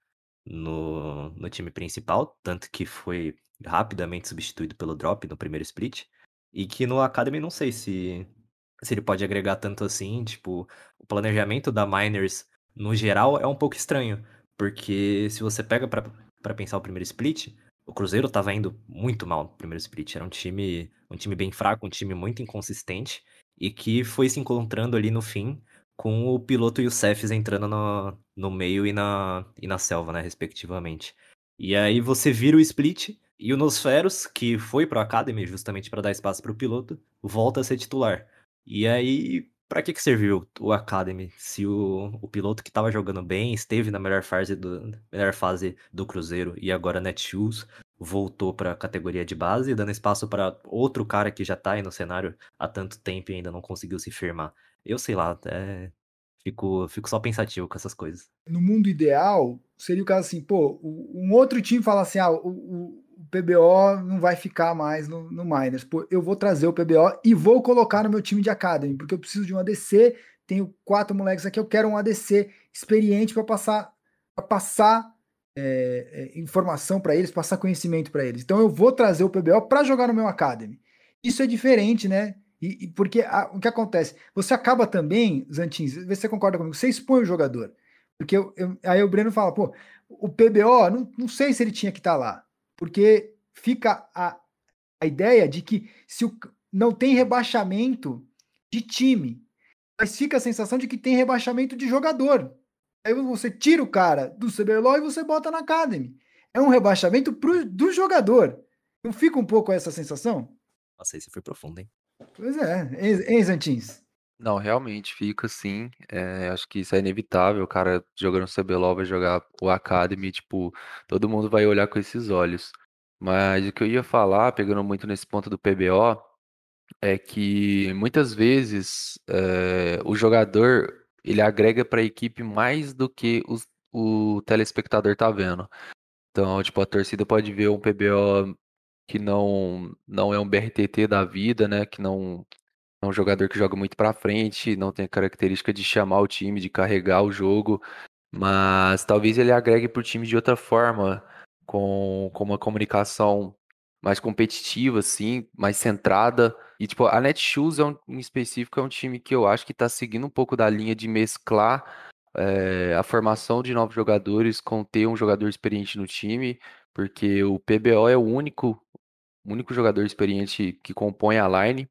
G: no, no time principal, tanto que foi rapidamente substituído pelo Drop no primeiro split, e que no Academy não sei se, se ele pode agregar tanto assim, tipo, o planejamento da Miners no geral é um pouco estranho, porque se você pega para pensar o primeiro split, o Cruzeiro estava indo muito mal no primeiro split. Era um time, um time bem fraco, um time muito inconsistente e que foi se encontrando ali no fim com o piloto e o Cephs entrando no, no meio e na, e na selva, né, respectivamente. E aí você vira o split e o Nosferos, que foi pro Academy justamente para dar espaço para o piloto, volta a ser titular. E aí, para que, que serviu o Academy se o, o piloto que estava jogando bem esteve na melhor fase do, melhor fase do Cruzeiro e agora Netshoes voltou para a categoria de base, dando espaço para outro cara que já está aí no cenário há tanto tempo e ainda não conseguiu se firmar. Eu sei lá, até fico, fico só pensativo com essas coisas.
D: No mundo ideal, seria o caso assim, pô, um outro time fala assim, ah, o PBO não vai ficar mais no, no Miners. Eu vou trazer o PBO e vou colocar no meu time de Academy, porque eu preciso de um ADC, tenho quatro moleques aqui, eu quero um ADC experiente para passar, pra passar é, é, informação para eles, passar conhecimento para eles. Então eu vou trazer o PBO para jogar no meu Academy. Isso é diferente, né? E, e porque a, o que acontece? Você acaba também, Zantins, você concorda comigo, você expõe o jogador. Porque eu, eu, aí o Breno fala, pô, o PBO, não, não sei se ele tinha que estar tá lá. Porque fica a, a ideia de que se o, não tem rebaixamento de time, mas fica a sensação de que tem rebaixamento de jogador. Aí você tira o cara do CBLOL e você bota na Academy. É um rebaixamento pro, do jogador. Não fica um pouco essa sensação?
G: Nossa, isso foi profundo, hein?
D: Pois é, hein, Zantins?
E: Não, realmente fica assim. É, acho que isso é inevitável. O cara jogando CBLOL vai jogar o Academy, tipo, todo mundo vai olhar com esses olhos. Mas o que eu ia falar, pegando muito nesse ponto do PBO, é que muitas vezes é, o jogador ele agrega para a equipe mais do que o telespectador tá vendo. Então, tipo, a torcida pode ver um PBO que não não é um BRTT da vida, né? Que não é um jogador que joga muito para frente, não tem a característica de chamar o time, de carregar o jogo, mas talvez ele agregue para o time de outra forma, com, com uma comunicação mais competitiva, assim, mais centrada. E, tipo, a Netshoes, é um, em específico, é um time que eu acho que está seguindo um pouco da linha de mesclar é, a formação de novos jogadores com ter um jogador experiente no time, porque o PBO é o único, único jogador experiente que compõe a line.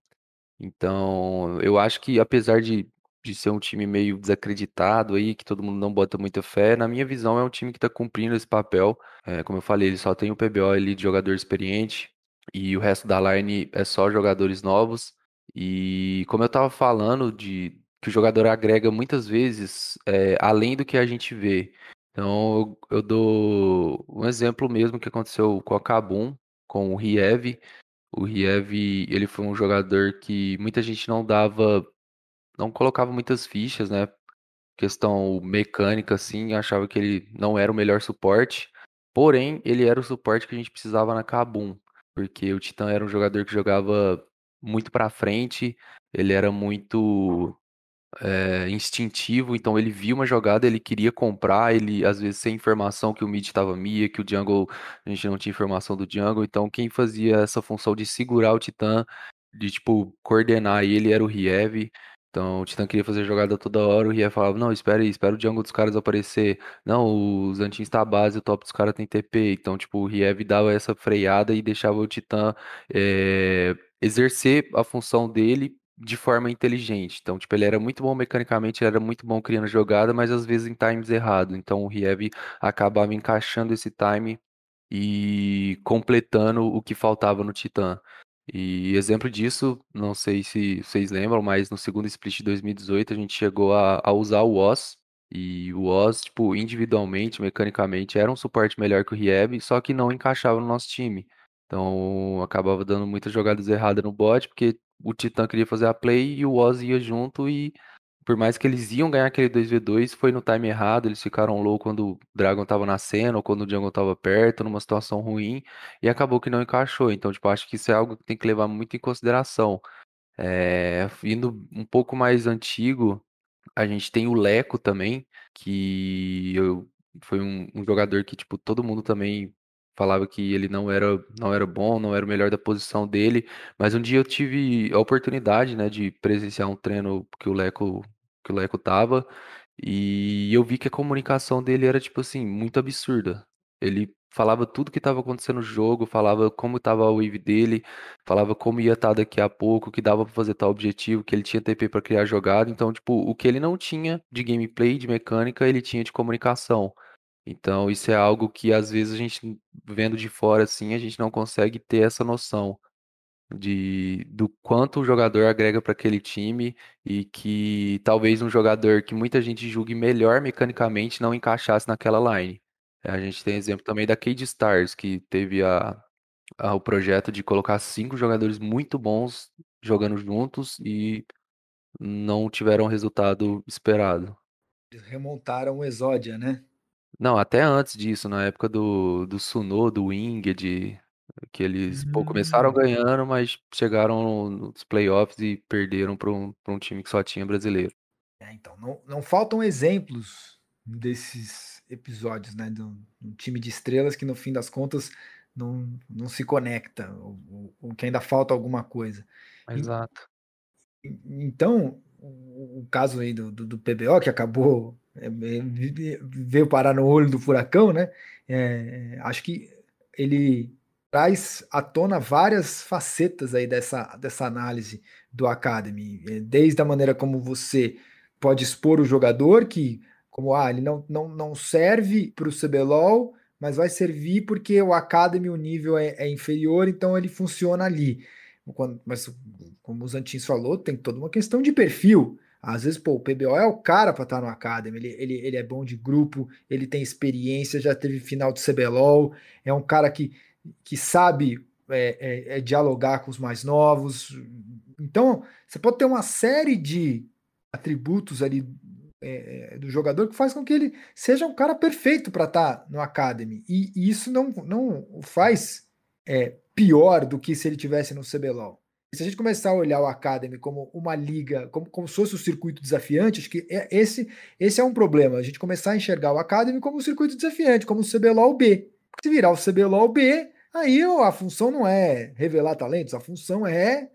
E: Então, eu acho que apesar de, de ser um time meio desacreditado aí, que todo mundo não bota muita fé, na minha visão é um time que está cumprindo esse papel. É, como eu falei, ele só tem o PBO ali de jogador experiente e o resto da line é só jogadores novos. E como eu estava falando de que o jogador agrega muitas vezes é, além do que a gente vê. Então eu, dou um exemplo mesmo que aconteceu com a Kabum, com o Riev. O Riev, ele foi um jogador que muita gente não dava, não colocava muitas fichas, né? Questão mecânica, assim, achava que ele não era o melhor suporte. Porém, ele era o suporte que a gente precisava na Kabum porque o Titã era um jogador que jogava muito para frente, ele era muito é, instintivo, então ele via uma jogada, ele queria comprar, ele às vezes sem informação que o mid estava mia, que o jungle a gente não tinha informação do jungle, então quem fazia essa função de segurar o Titã, de tipo coordenar ele era o Riev, então o Titã queria fazer jogada toda hora, o Ria falava, não, espera aí, espera o jungle dos caras aparecer. Não, os Antins tá base, o top dos caras tem TP. Então, tipo, o Riev dava essa freada e deixava o Titã é, exercer a função dele de forma inteligente. Então, tipo, ele era muito bom mecanicamente, ele era muito bom criando jogada, mas às vezes em times errados. Então, o Riev acabava encaixando esse time e completando o que faltava no Titã. E exemplo disso, não sei se vocês lembram, mas no segundo split de 2018 a gente chegou a, a usar o Oz. E o Oz, tipo, individualmente, mecanicamente, era um suporte melhor que o Rieb, só que não encaixava no nosso time. Então acabava dando muitas jogadas erradas no bot, porque o Titã queria fazer a play e o Oz ia junto e por mais que eles iam ganhar aquele 2v2, foi no time errado, eles ficaram low quando o Dragon tava nascendo, ou quando o Jungle tava perto, numa situação ruim, e acabou que não encaixou. Então, tipo, acho que isso é algo que tem que levar muito em consideração. É, indo um pouco mais antigo, a gente tem o Leco também, que eu, foi um, um jogador que, tipo, todo mundo também falava que ele não era, não era bom, não era o melhor da posição dele, mas um dia eu tive a oportunidade, né, de presenciar um treino que o Leco que o Leco tava, e eu vi que a comunicação dele era, tipo assim, muito absurda. Ele falava tudo que estava acontecendo no jogo, falava como estava a wave dele, falava como ia estar daqui a pouco, que dava para fazer tal objetivo, que ele tinha TP para criar jogada. Então, tipo, o que ele não tinha de gameplay, de mecânica, ele tinha de comunicação. Então, isso é algo que às vezes a gente vendo de fora assim, a gente não consegue ter essa noção de do quanto o jogador agrega para aquele time e que talvez um jogador que muita gente julgue melhor mecanicamente não encaixasse naquela line. A gente tem exemplo também da Cade Stars, que teve a, a, o projeto de colocar cinco jogadores muito bons jogando juntos e não tiveram o resultado esperado.
D: Remontaram o Exódia, né?
E: Não, até antes disso, na época do, do Suno, do Winged, que eles pô, começaram
D: Hum.
E: ganhando, mas chegaram nos playoffs e perderam para um, pra um time que só tinha brasileiro.
D: É, então, não, não faltam exemplos desses episódios, né? De um, um time de estrelas que no fim das contas não, não se conecta, ou, ou- ou que ainda falta alguma coisa.
E: Exato.
D: E- Então, o, o caso aí do, do, do PBO, que acabou, veio parar no olho do furacão, né? É, acho que ele traz à tona várias facetas aí dessa, dessa análise do Academy, é, desde a maneira como você pode expor o jogador, que como ah, ele não, não, não serve para o CBLOL, mas vai servir porque o Academy, o nível é, é inferior, então ele funciona ali. Quando- mas como o Zantins falou, tem toda uma questão de perfil. Às vezes, pô, o PBO é o cara para estar no Academy. Ele, ele, ele é bom de grupo, ele tem experiência, já teve final do CBLOL, é um cara que, que sabe é, é, é dialogar com os mais novos. Então, você pode ter uma série de atributos ali é, é, do jogador que faz com que ele seja um cara perfeito para estar no Academy. E, e isso não, não o faz é, pior do que se ele tivesse no CBLOL. Se a gente começar a olhar o Academy como uma liga, como, como se fosse o circuito desafiante, acho que é- esse, esse é um problema. A gente começar a enxergar o Academy como um circuito desafiante, como o CBLOL B. Se virar o CBLOL B, aí a função não é revelar talentos, a função é.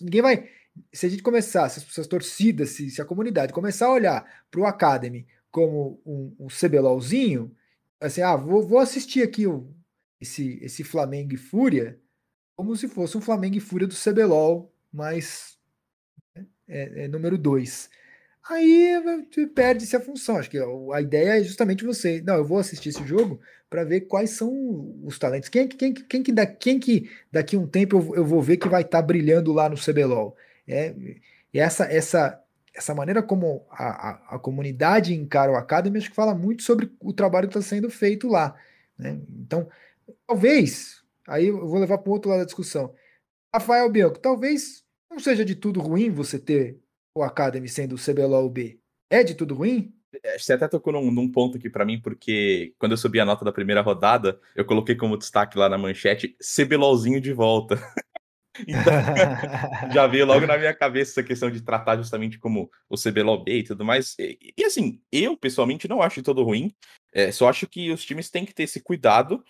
D: Ninguém vai. Se a gente começar, se as, se as torcidas, se, se a comunidade começar a olhar para o Academy como um, um CBLOLzinho, assim, ah, vou, vou assistir aqui o, esse, esse Flamengo e Fúria como se fosse um Flamengo e Fúria do CBLOL, mas é, é número 2. Aí perde-se a função. Acho que a ideia é justamente você. Não, eu vou assistir esse jogo para ver quais são os talentos. Quem, quem, quem, que, da, quem que daqui a um tempo eu, eu vou ver que vai estar tá brilhando lá no CBLOL. É, essa, essa, essa maneira como a, a, a, comunidade encara o Academy, acho que fala muito sobre o trabalho que está sendo feito lá. Né? Então, talvez, aí eu vou levar para o outro lado da discussão. Rafael Bianco, talvez não seja de tudo ruim você ter o Academy sendo o CBLOL B. É de tudo ruim?
F: Você até tocou num, num ponto aqui para mim, porque quando eu subi a nota da primeira rodada, eu coloquei como destaque lá na manchete CBLOLzinho de volta. [laughs] então, [laughs] já veio logo na minha cabeça essa questão de tratar justamente como o CBLOL B e tudo mais. E, e assim, eu pessoalmente não acho de todo ruim, é, só acho que os times têm que ter esse cuidado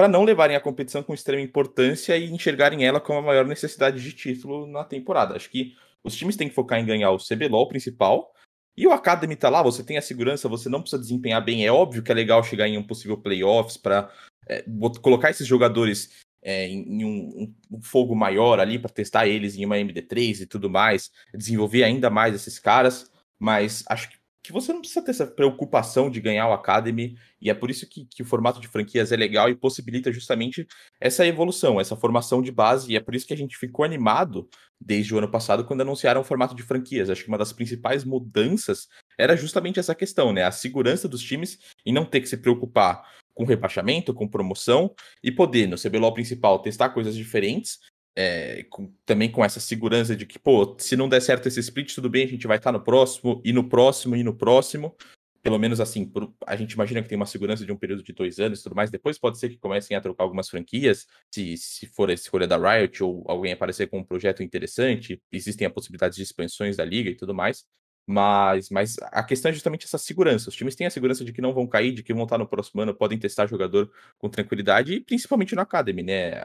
F: para não levarem a competição com extrema importância e enxergarem ela como a maior necessidade de título na temporada. Acho que os times têm que focar em ganhar o CBLOL principal. E o Academy tá lá, você tem a segurança, você não precisa desempenhar bem. É óbvio que é legal chegar em um possível playoffs para é, colocar esses jogadores é, em, um, um, fogo maior ali para testar eles em uma MD3 e tudo mais, desenvolver ainda mais esses caras. Mas acho que que você não precisa ter essa preocupação de ganhar o Academy, e é por isso que, que, o formato de franquias é legal e possibilita justamente essa evolução, essa formação de base, e é por isso que a gente ficou animado desde o ano passado quando anunciaram o formato de franquias. Acho que uma das principais mudanças era justamente essa questão, né? A segurança dos times e não ter que se preocupar com rebaixamento, com promoção, e poder, no CBLOL principal, testar coisas diferentes, é, com, também com essa segurança de que, pô, se não der certo esse split, tudo bem, a gente vai estar no próximo, e no próximo, e no próximo. Pelo menos assim, por, a gente imagina que tem uma segurança de um período de dois anos e tudo mais. Depois pode ser que comecem a trocar algumas franquias, se, se for a escolha da Riot ou alguém aparecer com um projeto interessante. Existem a possibilidade de expansões da liga e tudo mais. Mas, mas a questão é justamente essa segurança. Os times têm a segurança de que não vão cair, de que vão estar no próximo ano, podem testar jogador com tranquilidade, e principalmente no Academy, né?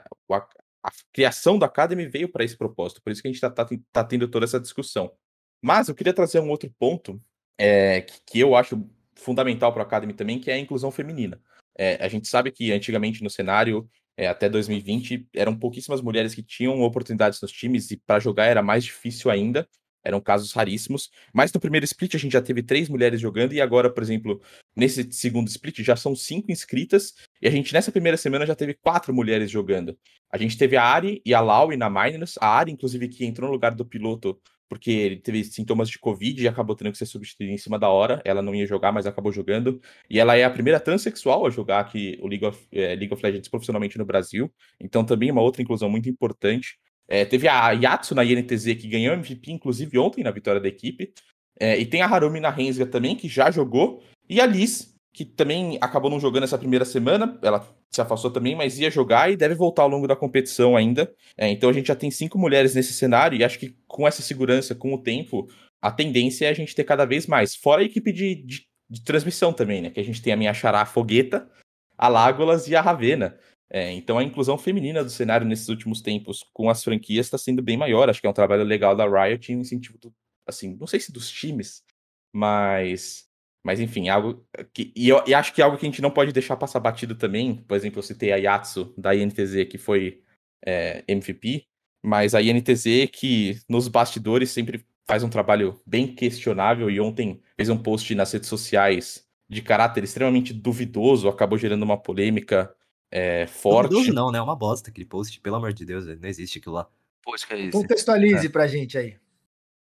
F: A criação da Academy veio para esse propósito, por isso que a gente está tá, tá tendo toda essa discussão. Mas eu queria trazer um outro ponto é, que, que, eu acho fundamental para a Academy também, que é a inclusão feminina. É, a gente sabe que antigamente no cenário, é, até 2020, eram pouquíssimas mulheres que tinham oportunidades nos times e para jogar era mais difícil ainda eram casos raríssimos. Mas no primeiro split a gente já teve três mulheres jogando, e agora, por exemplo, nesse segundo split já são cinco inscritas, e a gente nessa primeira semana já teve quatro mulheres jogando. A gente teve a Ari e a Laui na Miners, a Ari, inclusive, que entrou no lugar do piloto porque ele teve sintomas de Covid e acabou tendo que ser substituído em cima da hora. Ela não ia jogar, mas acabou jogando. E ela é a primeira transexual a jogar aqui o League of, é, League of Legends profissionalmente no Brasil. Então também uma outra inclusão muito importante. É, teve a Yatsu na INTZ que ganhou MVP, inclusive ontem, na vitória da equipe. É, e tem a Harumi na Rensga também, que já jogou. E a Liz, que também acabou não jogando essa primeira semana. Ela se afastou também, mas ia jogar e deve voltar ao longo da competição ainda. É, então a gente já tem cinco mulheres nesse cenário. E acho que com essa segurança, com o tempo, a tendência é a gente ter cada vez mais. Fora a equipe de, de, de transmissão também, né? Que a gente tem a minha Xará Fogueta, a Lágolas e a Ravena. É, então a inclusão feminina do cenário nesses últimos tempos com as franquias está sendo bem maior. Acho que é um trabalho legal da Riot e um incentivo, do, assim, não sei se dos times, mas, mas enfim, algo que e eu e acho que é algo que a gente não pode deixar passar batido também. Por exemplo, eu citei a Yatsu da INTZ que foi é, MVP, mas a INTZ que nos bastidores sempre faz um trabalho bem questionável e ontem fez um post nas redes sociais de caráter extremamente duvidoso, acabou gerando uma polêmica é, forte.
G: Duvidoso não, né? É uma bosta aquele post, pelo amor de Deus, não existe aquilo lá.
E: Que é isso.
D: Contextualize é. pra gente aí.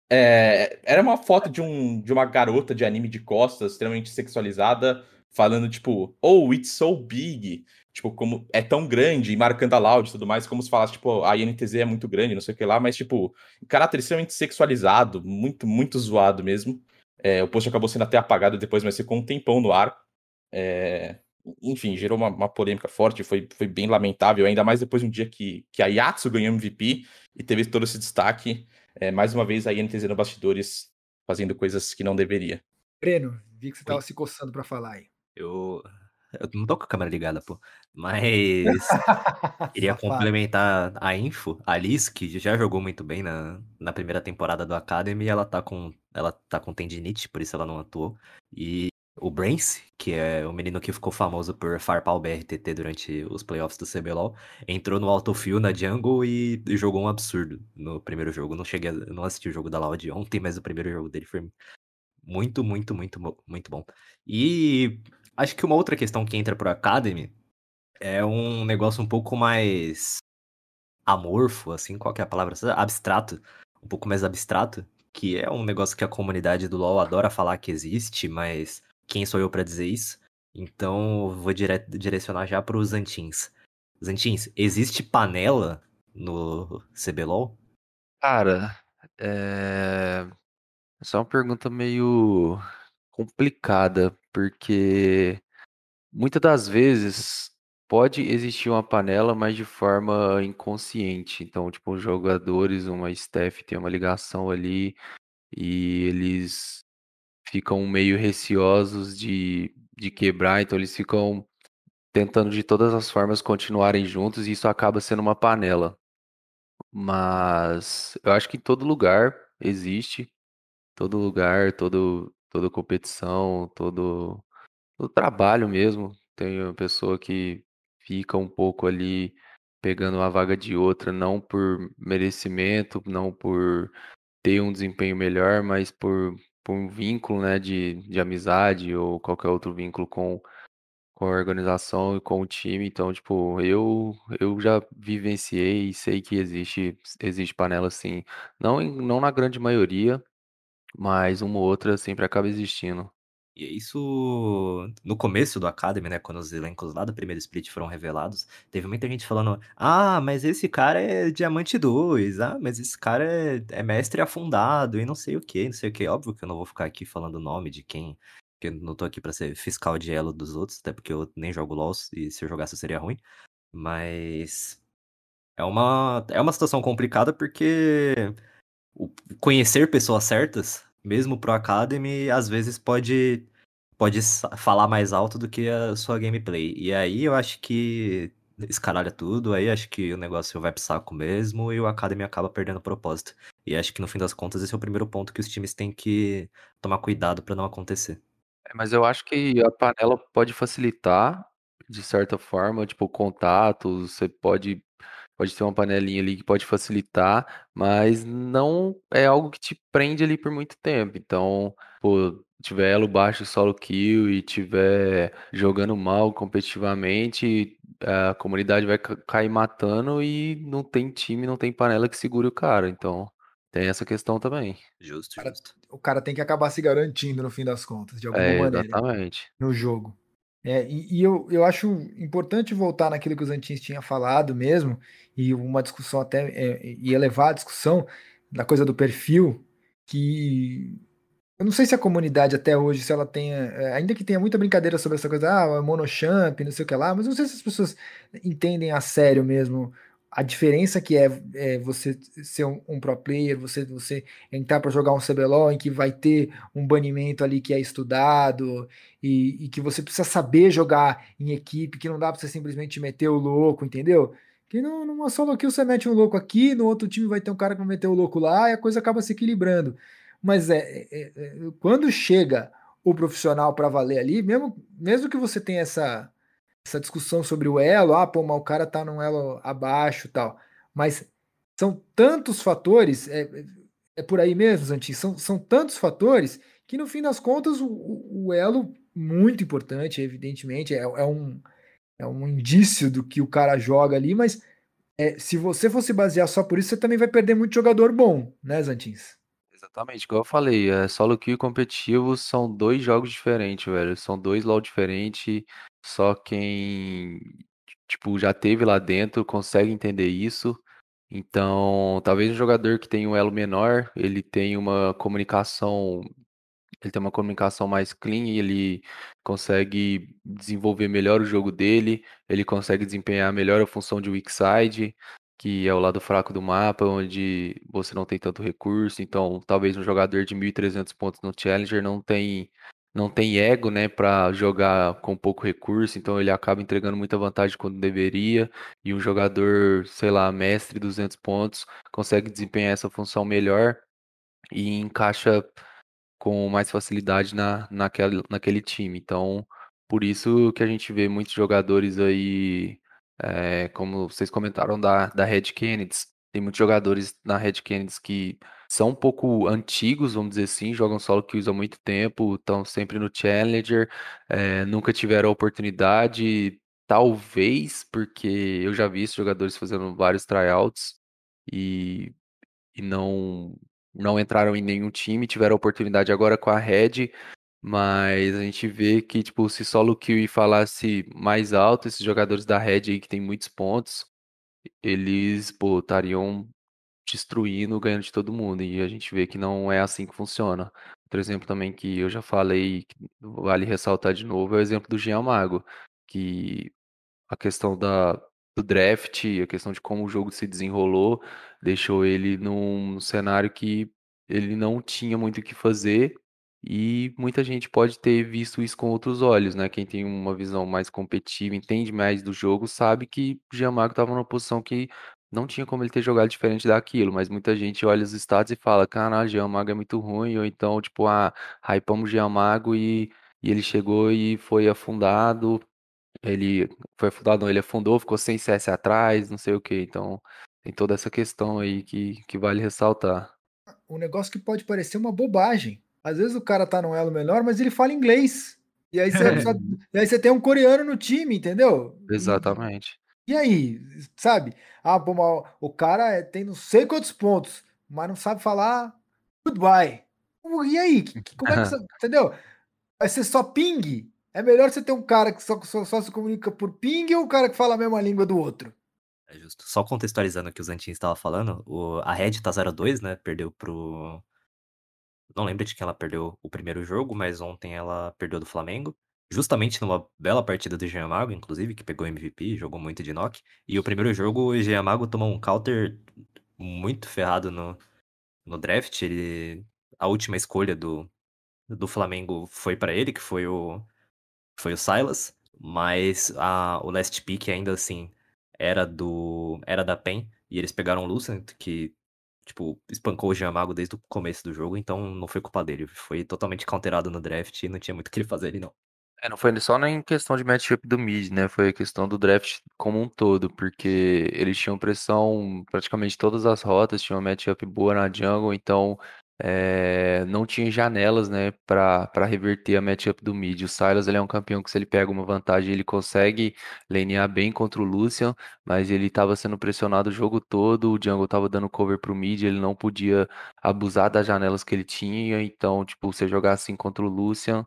F: É, era uma foto de, um, de uma garota de anime de costas, extremamente sexualizada, falando, tipo, oh, it's so big. Tipo, como é tão grande, e marcando a loud e tudo mais, como se falasse, tipo, a INTZ é muito grande, não sei o que lá, mas, tipo, caráter extremamente sexualizado, muito, muito zoado mesmo. É, o post acabou sendo até apagado depois, mas ficou um tempão no ar. É, enfim, gerou uma, uma, polêmica forte, foi, foi bem lamentável, ainda mais depois de um dia que, que a Yatsu ganhou MVP e teve todo esse destaque. É, mais uma vez a INTZ no bastidores fazendo coisas que não deveria.
D: Breno, vi que você estava se coçando para falar aí.
G: Eu, eu não tô com a câmera ligada, pô. Mas [laughs] queria complementar a info. A Liz, que já jogou muito bem na, na primeira temporada do Academy, ela tá com ela tá com tendinite, por isso ela não atuou. E o Brains, que é o menino que ficou famoso por farpar o BRTT durante os playoffs do CBLOL, entrou no autofill na jungle e jogou um absurdo no primeiro jogo. Não cheguei, a, não assisti o jogo da Loud ontem, mas o primeiro jogo dele foi muito, muito, muito, muito bom. E acho que uma outra questão que entra pro Academy é um negócio um pouco mais amorfo, assim, qual que é a palavra? Abstrato, um pouco mais abstrato, que é um negócio que a comunidade do LoL adora falar que existe, mas quem sou eu para dizer isso? Então vou dire direcionar já para os Zantins. Zantins, existe panela no CBLOL?
E: Cara, é... Essa é uma pergunta meio complicada, porque muitas das vezes pode existir uma panela, mas de forma inconsciente. Então, tipo, os jogadores, uma staff tem uma ligação ali e eles ficam meio receosos de, de quebrar, então eles ficam tentando de todas as formas continuarem juntos e isso acaba sendo uma panela. Mas eu acho que em todo lugar existe, todo lugar, todo, toda competição, todo, todo trabalho mesmo. Tem uma pessoa que fica um pouco ali pegando uma vaga de outra, não por merecimento, não por ter um desempenho melhor, mas por por um vínculo, né, de, de amizade ou qualquer outro vínculo com, com a organização e com o time. Então, tipo, eu eu já vivenciei e sei que existe existe panela sim. Não em, não na grande maioria, mas uma ou outra sempre acaba existindo.
G: E é isso no começo do Academy, né, quando os elencos lá do primeiro split foram revelados, teve muita gente falando: "Ah, mas esse cara é diamante 2, ah, mas esse cara é, é mestre afundado e não sei o que, não sei o que". Óbvio que eu não vou ficar aqui falando o nome de quem, porque não tô aqui pra ser fiscal de elo dos outros, até porque eu nem jogo LoL e se eu jogasse seria ruim. Mas é uma é uma situação complicada porque o conhecer pessoas certas mesmo pro Academy, às vezes pode, pode falar mais alto do que a sua gameplay. E aí eu acho que escaralha tudo, aí acho que o negócio vai pro saco mesmo e o Academy acaba perdendo o propósito. E acho que no fim das contas esse é o primeiro ponto que os times têm que tomar cuidado para não acontecer.
E: É, mas eu acho que a panela pode facilitar, de certa forma, tipo, contatos, você pode pode ter uma panelinha ali que pode facilitar, mas não é algo que te prende ali por muito tempo. Então, pô, tiver elo baixo solo kill e tiver jogando mal competitivamente, a comunidade vai cair matando e não tem time, não tem panela que segure o cara. Então, tem essa questão também.
G: Justo,
D: Cara,
G: justo.
D: o cara tem que acabar se garantindo no fim das contas, de alguma
E: É,
D: maneira,
E: exatamente.
D: no jogo. É, e, e eu, eu acho importante voltar naquilo que os Antins tinha falado mesmo, e uma discussão até, é, e elevar a discussão da coisa do perfil, que eu não sei se a comunidade até hoje, se ela tenha, é, ainda que tenha muita brincadeira sobre essa coisa, ah, é monochamp, não sei o que lá, mas não sei se as pessoas entendem a sério mesmo a diferença que é, é você ser um, um, pro player, você, você entrar para jogar um CBLOL em que vai ter um banimento ali que é estudado e, e, que você precisa saber jogar em equipe, que não dá para você simplesmente meter o louco, entendeu? Que não, numa solo kill você mete um louco aqui, no outro time vai ter um cara que vai meter o louco lá e a coisa acaba se equilibrando. Mas é, é, é, é quando chega o profissional para valer ali, mesmo, mesmo que você tenha essa essa discussão sobre o elo, ah, pô, mas o cara tá num elo abaixo tal. Mas são tantos fatores, é, é por aí mesmo, Zantin, são, são tantos fatores que no fim das contas o, o elo, muito importante, evidentemente, é, é, um, é um indício do que o cara joga ali, mas é, se você fosse basear só por isso, você também vai perder muito jogador bom, né, Zantins?
E: Exatamente, igual eu falei, é, solo kill e competitivo são dois jogos diferentes, velho. São dois LoL diferentes. Só quem, tipo, já teve lá dentro consegue entender isso. Então, talvez um jogador que tem um elo menor, ele tem uma comunicação, ele tem uma comunicação mais clean, ele consegue desenvolver melhor o jogo dele, ele consegue desempenhar melhor a função de weak side que é o lado fraco do mapa, onde você não tem tanto recurso. Então, talvez um jogador de 1.300 pontos no Challenger não tem não tem ego, né, para jogar com pouco recurso, então ele acaba entregando muita vantagem quando deveria. E um jogador, sei lá, mestre 200 pontos, consegue desempenhar essa função melhor e encaixa com mais facilidade na, naquele, naquele time. Então, por isso que a gente vê muitos jogadores aí é, como vocês comentaram da, da Red Kennedy, tem muitos jogadores na Red Kennedy que são um pouco antigos, vamos dizer assim, jogam solo que usam muito tempo, estão sempre no Challenger, é, nunca tiveram a oportunidade, talvez porque eu já vi esses jogadores fazendo vários tryouts e, e não, não entraram em nenhum time, tiveram a oportunidade agora com a Red, mas a gente vê que, tipo, se solo kill falasse mais alto, esses jogadores da Red aí que tem muitos pontos, eles, pô, estariam destruindo, ganhando de todo mundo. E a gente vê que não é assim que funciona. Outro exemplo também que eu já falei, que vale ressaltar de novo, é o exemplo do Jean Mago, que a questão da, do draft, a questão de como o jogo se desenrolou, deixou ele num cenário que ele não tinha muito o que fazer e muita gente pode ter visto isso com outros olhos, né? Quem tem uma visão mais competitiva, entende mais do jogo, sabe que Gianmarco estava numa posição que não tinha como ele ter jogado diferente daquilo, mas muita gente olha os status e fala, caralho, Gianmago é muito ruim, ou então, tipo, ah, hypamos o Gianmago e, e ele chegou e foi afundado, ele foi afundado, não, ele afundou, ficou sem CS atrás, não sei o que, então tem toda essa questão aí que, que vale ressaltar.
D: Um negócio que pode parecer uma bobagem, Às vezes o cara tá num elo melhor, mas ele fala inglês. E aí você, precisa- e aí você tem um coreano no time, entendeu? E-
E: Exatamente.
D: E aí, sabe? Ah, pô, mas o cara é- tem não sei quantos pontos, mas não sabe falar goodbye. E aí? Como é que [laughs] você. Entendeu? Vai ser só ping? É melhor você ter um cara que só, só, só se comunica por ping ou um cara que fala a mesma língua do outro?
G: É justo. Só contextualizando o que o Zantin estava falando, o, a Red tá 0-2, né? Perdeu pro. Não lembro de quem ela perdeu o primeiro jogo, mas ontem ela perdeu do Flamengo. Justamente numa bela partida do Jean Mago, inclusive, que pegou MVP, jogou muito de knock. E o primeiro jogo, o Jean Mago tomou um counter muito ferrado no, no draft. Ele, a última escolha do, do Flamengo foi para ele, que foi o, foi o Silas. Mas a, o last pick ainda assim era do era da PEN e eles pegaram o Lucent que tipo espancou o Giamago desde o começo do jogo, então não foi culpa dele, foi totalmente counterado no draft e não tinha muito o que ele fazer ali não.
E: É, não foi só nem questão de matchup do mid, né? Foi a questão do draft como um todo, porque eles tinham pressão praticamente todas as rotas, tinham matchup boa na jungle, então é, não tinha janelas, né, pra reverter a matchup do mid. O Sylas, ele é um campeão que se ele pega uma vantagem, ele consegue lanear bem contra o Lucian, mas ele estava sendo pressionado o jogo todo, o jungle tava dando cover pro mid, ele não podia abusar das janelas que ele tinha, então, tipo, você jogar assim contra o Lucian,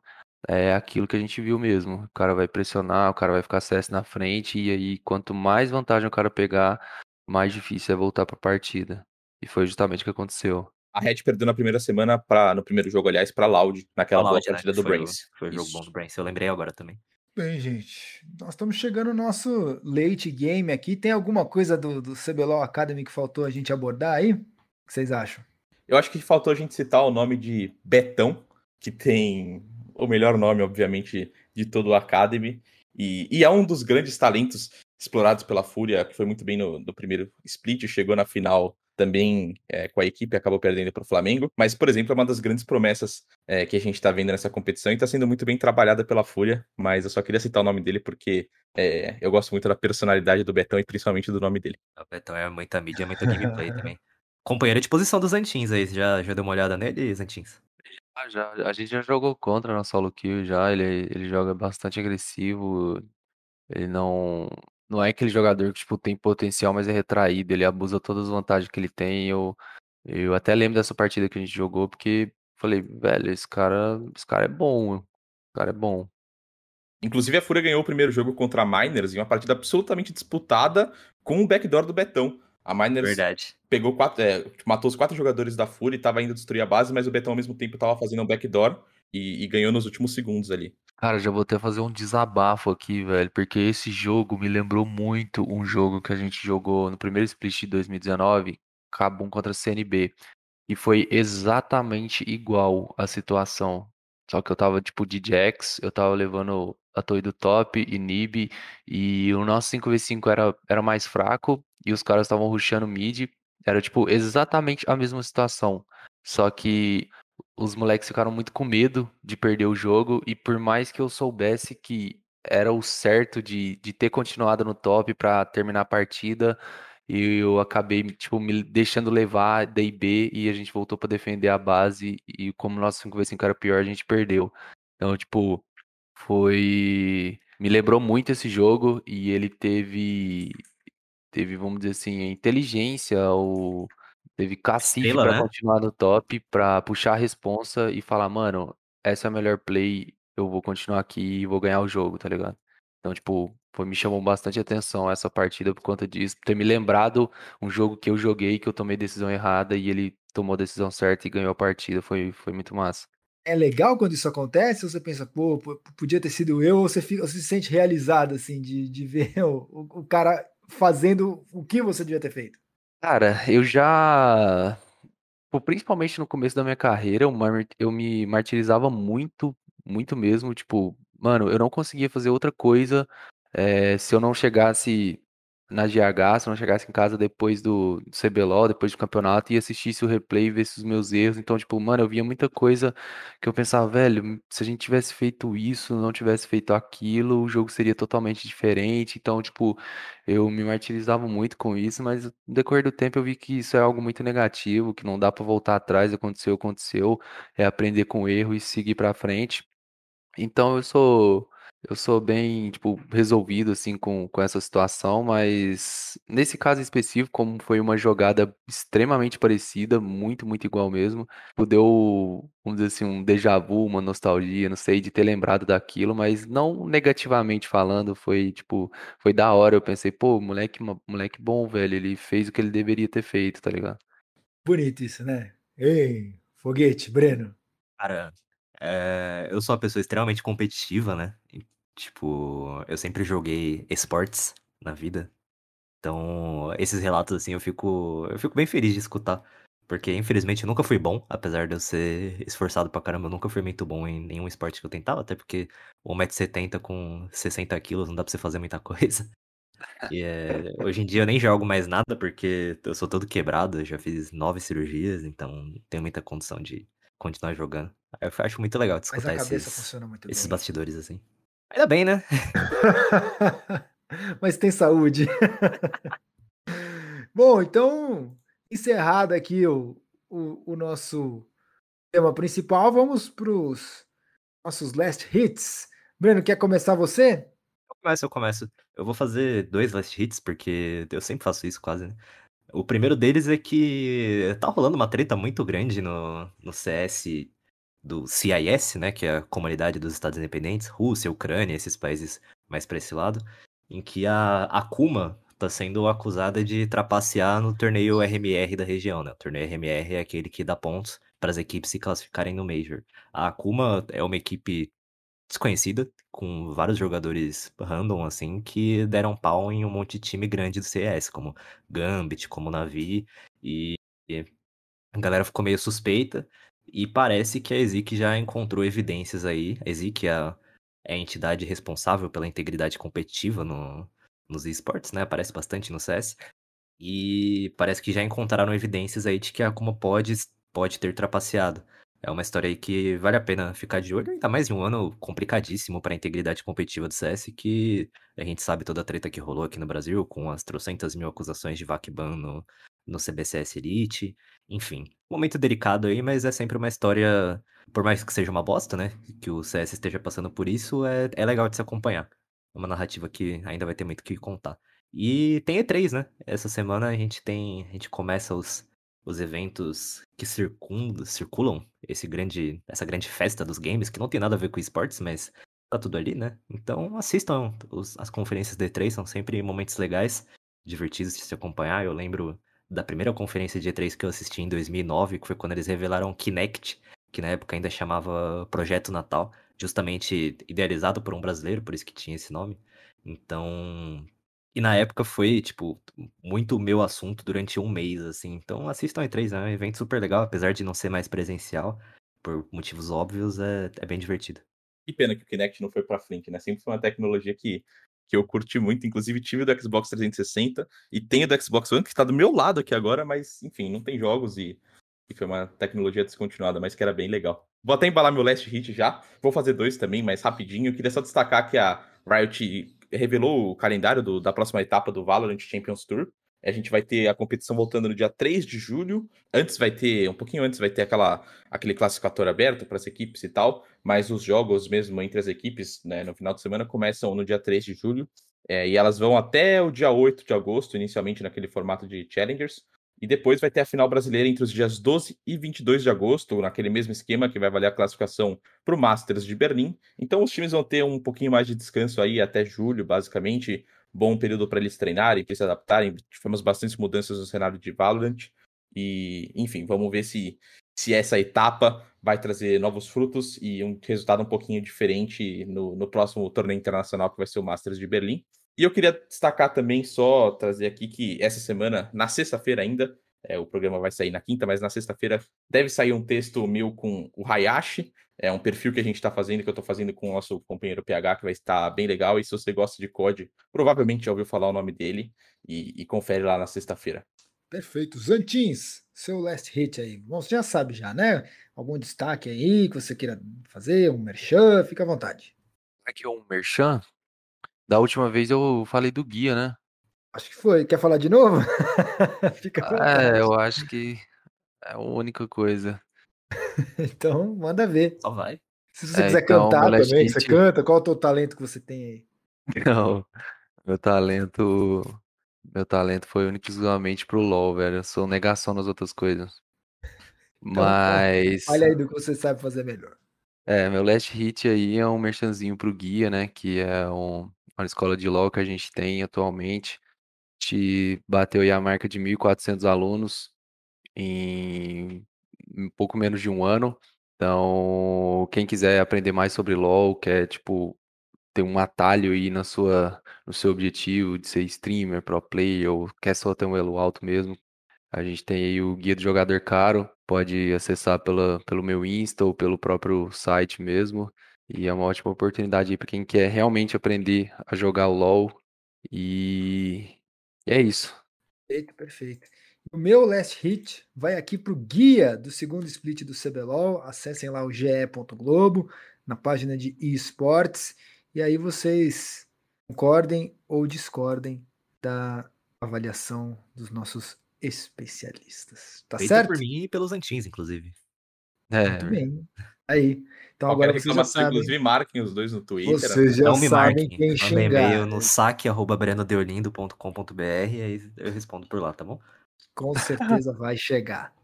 E: é aquilo que a gente viu mesmo. O cara vai pressionar, o cara vai ficar CS na frente, e aí quanto mais vantagem o cara pegar, mais difícil é voltar pra partida. E foi justamente o que aconteceu.
F: A Red perdeu na primeira semana, pra, no primeiro jogo, aliás, pra Loud, naquela boa
G: Loud, né,
F: partida
G: que
F: do
G: foi o-
F: Brains.
G: Foi o jogo bom do Brains, eu lembrei agora também.
D: Bem, gente, nós estamos chegando no nosso late game aqui. Tem alguma coisa do, do CBLOL Academy que faltou a gente abordar aí? O que vocês acham?
F: Eu acho que faltou a gente citar o nome de Betão, que tem o melhor nome, obviamente, de todo o Academy. E, e é um dos grandes talentos explorados pela Fúria, que foi muito bem no, no primeiro split, chegou na final também é, com a equipe, acabou perdendo para o Flamengo. Mas, por exemplo, é uma das grandes promessas é, que a gente está vendo nessa competição e está sendo muito bem trabalhada pela Fúria. Mas eu só queria citar o nome dele porque é, eu gosto muito da personalidade do Betão e principalmente do nome dele.
G: Então é muita mídia, muita gameplay também. Companheiro de posição dos Zantins aí, você já, já deu uma olhada nele, Zantins?
E: Ah, já, a gente já jogou contra na solo kill já, ele, ele joga bastante agressivo, ele não, não é aquele jogador que, tipo, tem potencial, mas é retraído, ele abusa todas as vantagens que ele tem, eu, eu até lembro dessa partida que a gente jogou, porque falei, velho, esse cara, esse cara é bom, esse cara é bom.
F: Inclusive, a Fúria ganhou o primeiro jogo contra a Miners em uma partida absolutamente disputada com o backdoor do Betão. A Miners
G: Verdade.
F: pegou quatro, é, matou os quatro jogadores da Fúria e tava indo destruir a base, mas o Betão ao mesmo tempo tava fazendo um backdoor e, e ganhou nos últimos segundos ali.
E: Cara, já vou até fazer um desabafo aqui, velho, porque esse jogo me lembrou muito um jogo que a gente jogou no primeiro split de 2019, Kabum contra CNB. E foi exatamente igual a situação. Só que eu tava tipo de Jax, eu tava levando a torre do top e Nib, e o nosso 5v5 era, era mais fraco, e os caras estavam rushando mid. Era tipo exatamente a mesma situação. Só que os moleques ficaram muito com medo de perder o jogo, e por mais que eu soubesse que era o certo de, de ter continuado no top pra terminar a partida, e eu acabei, tipo, me deixando levar, dei B, e a gente voltou pra defender a base, e como o nosso 5v5 era pior, a gente perdeu. Então, tipo, foi... Me lembrou muito esse jogo, e ele teve, teve, vamos dizer assim, a inteligência, ou teve cacife
G: Estrela,
E: pra
G: né?
E: continuar no top, pra puxar a responsa e falar, mano, essa é a melhor play, eu vou continuar aqui e vou ganhar o jogo, tá ligado? Então, tipo, foi, me chamou bastante atenção essa partida por conta disso, ter me lembrado um jogo que eu joguei, que eu tomei decisão errada e ele tomou a decisão certa e ganhou a partida. Foi, foi muito massa.
D: É legal quando isso acontece? Ou você pensa, pô, podia ter sido eu? Ou você, fica, você se sente realizado, assim, de, de [laughs] ver o- o cara fazendo o que você devia ter feito?
E: Cara, eu já. pô, Principalmente no começo da minha carreira, eu, mar- eu me martirizava muito, muito mesmo. Tipo, mano, eu não conseguia fazer outra coisa eh, se eu não chegasse na GH, se eu não chegasse em casa depois do, do CBLOL, depois do campeonato, e assistisse o replay e visse os meus erros. Então, tipo, mano, eu via muita coisa que eu pensava, velho, se a gente tivesse feito isso, não tivesse feito aquilo, o jogo seria totalmente diferente. Então, tipo, eu me martirizava muito com isso, mas no decorrer do tempo eu vi que isso é algo muito negativo, que não dá pra voltar atrás, aconteceu, aconteceu, é aprender com o erro e seguir pra frente. Então eu sou eu sou bem, tipo, resolvido assim com, com essa situação, mas nesse caso específico, como foi uma jogada extremamente parecida, muito, muito igual mesmo, tipo, deu, vamos dizer assim, um déjà vu, uma nostalgia, não sei, de ter lembrado daquilo, mas não negativamente falando, foi tipo, foi da hora, eu pensei, pô, moleque, moleque bom, velho, ele fez o que ele deveria ter feito, tá ligado?
D: Bonito isso, né? Ei, foguete, Breno.
G: Cara, é, eu sou uma pessoa extremamente competitiva, né? Tipo, eu sempre joguei esportes na vida. Então, esses relatos, assim, eu fico, eu fico bem feliz de escutar. Porque, infelizmente, eu nunca fui bom, apesar de eu ser esforçado pra caramba, eu nunca fui muito bom em nenhum esporte que eu tentava, até porque 1,70m com 60kg não dá pra você fazer muita [laughs] coisa. E, é, hoje em dia eu nem jogo mais nada, porque eu sou todo quebrado, já fiz nove cirurgias, então tenho muita condição de continuar jogando. Eu acho muito legal de escutar esses, esses
D: bem.
G: bastidores, assim. Ainda bem, né? [laughs]
D: Mas tem saúde. [laughs] Bom, então, encerrado aqui o, o, o nosso tema principal, vamos para os nossos last hits. Breno, quer começar você?
G: Eu começo, eu começo. Eu vou fazer dois last hits, porque eu sempre faço isso quase, né? O primeiro deles é que tá rolando uma treta muito grande no, no CS do CIS, né? Que é a Comunidade dos Estados Independentes, Rússia, Ucrânia, esses países mais pra esse lado, em que a Akuma tá sendo acusada de trapacear no torneio RMR da região, né? O torneio RMR é aquele que dá pontos para as equipes se classificarem no Major. A Akuma é uma equipe desconhecida, com vários jogadores random, assim, que deram pau em um monte de time grande do CS, como Gambit, como Navi, e a galera ficou meio suspeita, e parece que a Ezik já encontrou evidências aí. A Ezik é a, é a entidade responsável pela integridade competitiva no, nos esportes, né? Aparece bastante no CS. E parece que já encontraram evidências aí de que a Akuma pode, pode ter trapaceado. É uma história aí que vale a pena ficar de olho, ainda mais em um ano complicadíssimo para a integridade competitiva do CS, que a gente sabe toda a treta que rolou aqui no Brasil, com as trocentas mil acusações de VACBAN no, no CBCS Elite. Enfim, momento delicado aí, mas é sempre uma história, por mais que seja uma bosta, né? Que o CS esteja passando por isso, é, é legal de se acompanhar. É uma narrativa que ainda vai ter muito o que contar. E tem E3, né? Essa semana a gente tem. A gente começa os, os eventos que circundam, circulam esse grande, essa grande festa dos games, que não tem nada a ver com esportes, mas tá tudo ali, né? Então assistam os- as conferências da E3, são sempre momentos legais, divertidos de se acompanhar. Eu lembro da primeira conferência de E3 que eu assisti em 2009, que foi quando eles revelaram Kinect, que na época ainda chamava Projeto Natal, justamente idealizado por um brasileiro, por isso que tinha esse nome. Então, e na época foi, tipo, muito meu assunto durante um mês, assim. Então assistam a E3, é um evento super legal, apesar de não ser mais presencial, por motivos óbvios, é, é bem divertido.
F: Que pena que o Kinect não foi pra frente, né? Sempre foi uma tecnologia que, que eu curti muito. Inclusive, tive do Xbox 360 e tenho do Xbox One, que está do meu lado aqui agora, mas, enfim, não tem jogos e, e foi uma tecnologia descontinuada, mas que era bem legal. Vou até embalar meu last hit já. Vou fazer dois também, mas rapidinho. Queria só destacar que a Riot revelou o calendário do- da próxima etapa do Valorant Champions Tour. A gente vai ter a competição voltando no dia 3 de julho. Antes vai ter, um pouquinho antes, vai ter aquela, aquele classificatório aberto para as equipes e tal. Mas os jogos mesmo entre as equipes, né, no final de semana, começam no dia 3 de julho. é, e elas vão até o dia 8 de agosto, inicialmente naquele formato de Challengers. E depois vai ter a final brasileira entre os dias 12 e 22 de agosto, naquele mesmo esquema que vai valer a classificação para o Masters de Berlim. Então os times vão ter um pouquinho mais de descanso aí até julho, basicamente. Bom período para eles treinarem, para se adaptarem. Tivemos bastantes mudanças no cenário de Valorant. E, enfim, vamos ver se, se essa etapa vai trazer novos frutos e um resultado um pouquinho diferente no, no próximo torneio internacional, que vai ser o Masters de Berlim. E eu queria destacar também, só trazer aqui que essa semana, na sexta-feira ainda, É, o programa vai sair na quinta, mas na sexta-feira deve sair um texto meu com o Hayashi. É um perfil que a gente está fazendo, que eu estou fazendo com o nosso companheiro PH, que vai estar bem legal. E se você gosta de COD, provavelmente já ouviu falar o nome dele. E, e confere lá na sexta-feira.
D: Perfeito. Zantins, seu last hit aí. Bom, você já sabe já, né? Algum destaque aí que você queira fazer, um merchan, fica à vontade.
E: Aqui é um merchan. Da última vez eu falei do guia, né?
D: Acho que foi. Quer falar de novo? [laughs] vontade.
E: É, eu acho que é a única coisa. [laughs]
D: Então, manda ver.
G: Só vai.
D: Se você
E: É,
D: quiser
E: então,
D: cantar também, você
E: hit-
D: canta, qual é o teu talento que você tem aí? [laughs]
E: Não, meu talento. Meu talento foi único exclusivamente pro LoL, velho. Eu sou negação nas outras coisas.
D: Então,
E: Mas.
D: Olha aí do que você sabe fazer melhor.
E: É, meu last hit aí é um merchanzinho pro Guia, né? Que é um- uma escola de LoL que a gente tem atualmente. Gente bateu a marca de 1.400 alunos em um pouco menos de um ano. Então, quem quiser aprender mais sobre LoL, quer, tipo, ter um atalho aí na sua, no seu objetivo de ser streamer, pro player, ou quer só ter um elo alto mesmo, a gente tem aí o Guia do Jogador Caro, pode acessar pela, pelo meu Insta ou pelo próprio site mesmo. E é uma ótima oportunidade para quem quer realmente aprender a jogar LoL. E, e é isso.
D: Perfeito, perfeito. O meu last hit vai aqui para o guia do segundo split do CBLOL. Acessem lá o ge.globo, na página de esportes, e aí vocês concordem ou discordem da avaliação dos nossos especialistas. Tá
G: Feita
D: certo?
G: por mim e pelos Antins, inclusive.
E: É,
D: Muito bem. Aí. Então
F: Qualquer
D: agora vocês já sabem.
F: inclusive, marquem os dois no Twitter.
D: Vocês já
G: Não me
D: sabem
G: marquem.
D: quem xingar.
G: e-mail no saque.brenodeolindo.com.br e aí eu respondo por lá, tá bom?
D: Com certeza vai chegar.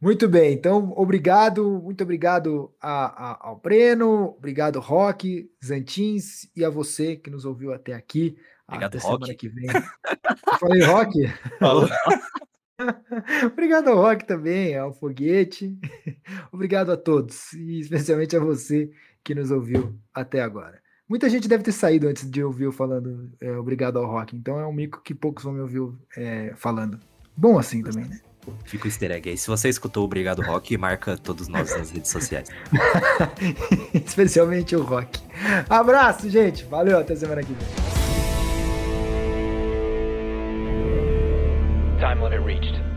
D: Muito bem, então obrigado, muito obrigado a, a- ao Breno, obrigado Rock, Zantins e a você que nos ouviu até aqui.
G: Obrigado,
D: até
G: Rock.
D: semana que vem. Eu falei Rock? [laughs]
F: Falou. [laughs] [laughs]
D: obrigado ao Rock também, ao Foguete. [laughs] obrigado a todos, e especialmente a você que nos ouviu até agora. Muita gente deve ter saído antes de ouvir eu falando é, obrigado ao Rock, então é um mico que poucos vão me ouvir é, falando. Bom assim também, né?
G: Fica o easter egg aí. Se você escutou o Obrigado Rock, marca todos nós nas redes sociais. [laughs]
D: Especialmente o Rock. Abraço, gente. Valeu, até semana que vem.
C: time limit reached.